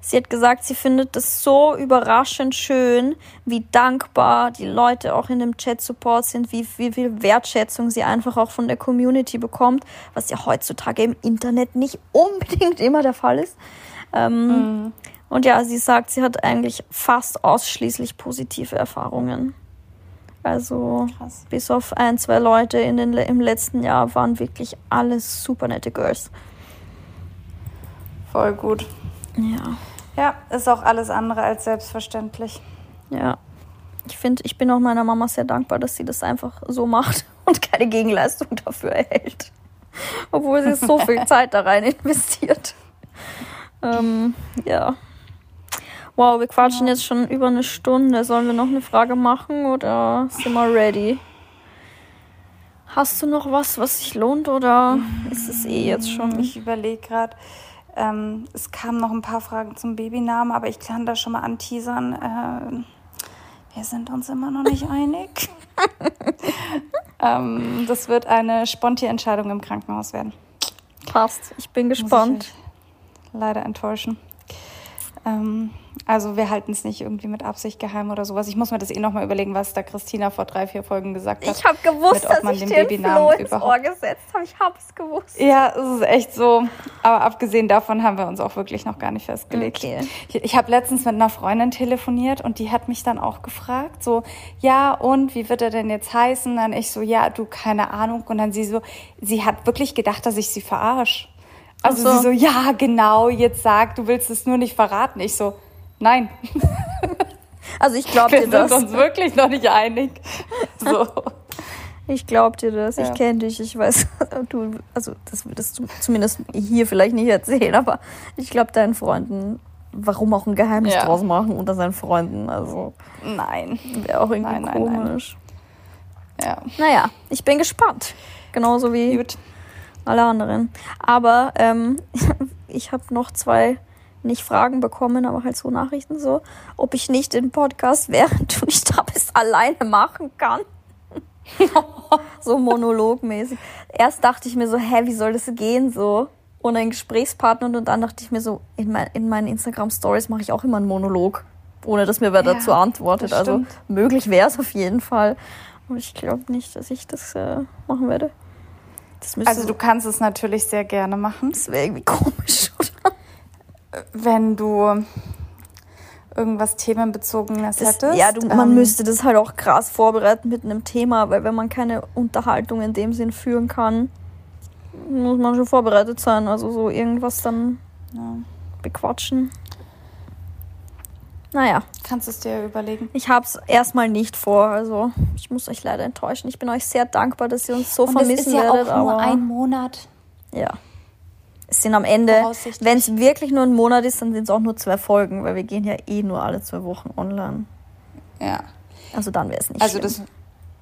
Sie hat gesagt, sie findet das so überraschend schön, wie dankbar die Leute auch in dem Chat-Support sind, wie, wie viel Wertschätzung sie einfach auch von der Community bekommt, was ja heutzutage im Internet nicht unbedingt immer der Fall ist. Ähm, mhm. Und ja, sie sagt, sie hat eigentlich fast ausschließlich positive Erfahrungen. Also Krass. bis auf ein, zwei Leute in den, im letzten Jahr waren wirklich alles super nette Girls. Voll gut. Ja. Ja, ist auch alles andere als selbstverständlich. Ja. Ich finde, ich bin auch meiner Mama sehr dankbar, dass sie das einfach so macht und keine Gegenleistung dafür erhält. Obwohl sie so viel Zeit da rein investiert. Ähm, ja. Wow, wir quatschen ja. jetzt schon über eine Stunde. Sollen wir noch eine Frage machen oder sind wir ready? Hast du noch was, was sich lohnt oder ist es eh jetzt schon? Ich überlege gerade. Ähm, es kamen noch ein paar Fragen zum Babynamen, aber ich kann da schon mal anteasern. Äh, wir sind uns immer noch nicht einig. ähm, das wird eine sponti Entscheidung im Krankenhaus werden. Passt. Ich bin gespannt. Ich leider enttäuschen. Ähm, also wir halten es nicht irgendwie mit Absicht geheim oder sowas. Ich muss mir das eh nochmal überlegen, was da Christina vor drei, vier Folgen gesagt hat. Ich habe gewusst, mit, dass ich den Flo ins Ohr gesetzt habe. Ich habe es gewusst. Ja, es ist echt so. Aber abgesehen davon haben wir uns auch wirklich noch gar nicht festgelegt. Okay. Ich, ich habe letztens mit einer Freundin telefoniert und die hat mich dann auch gefragt, so, ja, und wie wird er denn jetzt heißen? Dann ich so, ja, du, keine Ahnung. Und dann sie so, sie hat wirklich gedacht, dass ich sie verarsche. Also so. sie so, ja, genau, jetzt sag, du willst es nur nicht verraten. Ich so, nein. Also ich glaube dir das. Wir sind uns wirklich noch nicht einig. So. Ich glaube dir das. Ja. Ich kenne dich. Ich weiß, du, also das würdest du zumindest hier vielleicht nicht erzählen, aber ich glaube deinen Freunden, warum auch ein Geheimnis ja. draus machen unter seinen Freunden. Also nein, wäre auch irgendwie nein, komisch. Nein, nein. Ja. Naja, ich bin gespannt. Genauso wie Gut. alle anderen. Aber ähm, ich habe noch zwei nicht Fragen bekommen, aber halt so Nachrichten so, ob ich nicht den Podcast, während du nicht da bist, alleine machen kann. so monologmäßig. Erst dachte ich mir so, hä, wie soll das gehen so? Ohne einen Gesprächspartner und dann dachte ich mir so, in, mein, in meinen Instagram-Stories mache ich auch immer einen Monolog, ohne dass mir wer ja, dazu antwortet. Also möglich wäre es auf jeden Fall. Aber ich glaube nicht, dass ich das äh, machen werde. also du kannst es natürlich sehr gerne machen. Das wäre irgendwie komisch, oder? Wenn du irgendwas Themenbezogenes das, hättest. Ja, du, man ähm, müsste das halt auch krass vorbereiten mit einem Thema, weil wenn man keine Unterhaltung in dem Sinn führen kann, muss man schon vorbereitet sein. Also so irgendwas dann ja. bequatschen. Naja. Kannst du es dir überlegen? Ich habe es erstmal nicht vor. Also ich muss euch leider enttäuschen. Ich bin euch sehr dankbar, dass ihr uns so Und vermissen werdet. Das ist ja auch nur ein Monat. Ja. Es sind am Ende, wenn es wirklich nur ein Monat ist, dann sind es auch nur zwei Folgen, weil wir gehen ja eh nur alle zwei Wochen online. Ja. Also dann wäre es nicht Also schlimm.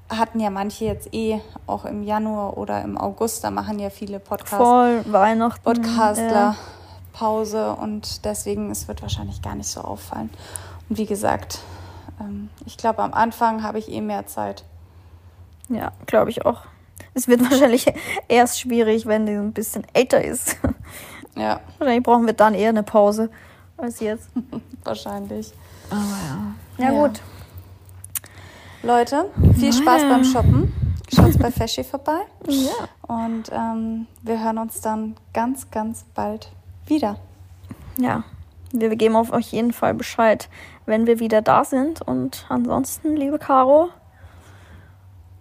das hatten ja manche jetzt eh auch im Januar oder im August, da machen ja viele Podcasts. Voll, Weihnachten. Podcastler ja. Pause und deswegen, es wird wahrscheinlich gar nicht so auffallen. Und wie gesagt, ähm, ich glaube, am Anfang habe ich eh mehr Zeit. Ja, glaube ich auch. Es wird wahrscheinlich erst schwierig, wenn die ein bisschen älter ist. Ja. Wahrscheinlich brauchen wir dann eher eine Pause als jetzt. wahrscheinlich. Aber ja. Ja, ja. gut. Leute, viel Spaß beim Shoppen. Schaut bei Feschi vorbei. Ja. Und ähm, wir hören uns dann ganz, ganz bald wieder. Ja, wir geben auf euch jeden Fall Bescheid, wenn wir wieder da sind. Und ansonsten, liebe Caro,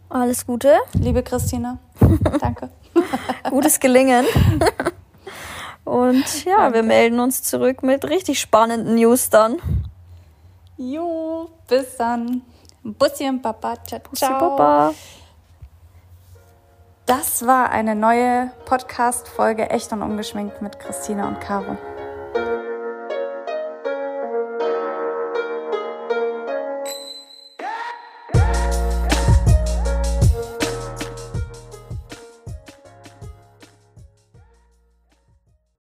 alles Gute. Liebe Christine, danke. Gutes Gelingen. Und ja, danke. wir melden uns zurück mit richtig spannenden News dann. Jo, bis dann. Bussi und Papa. Ciao, Bussi, Papa. Das war eine neue Podcast-Folge Echt und Ungeschminkt mit Christina und Caro.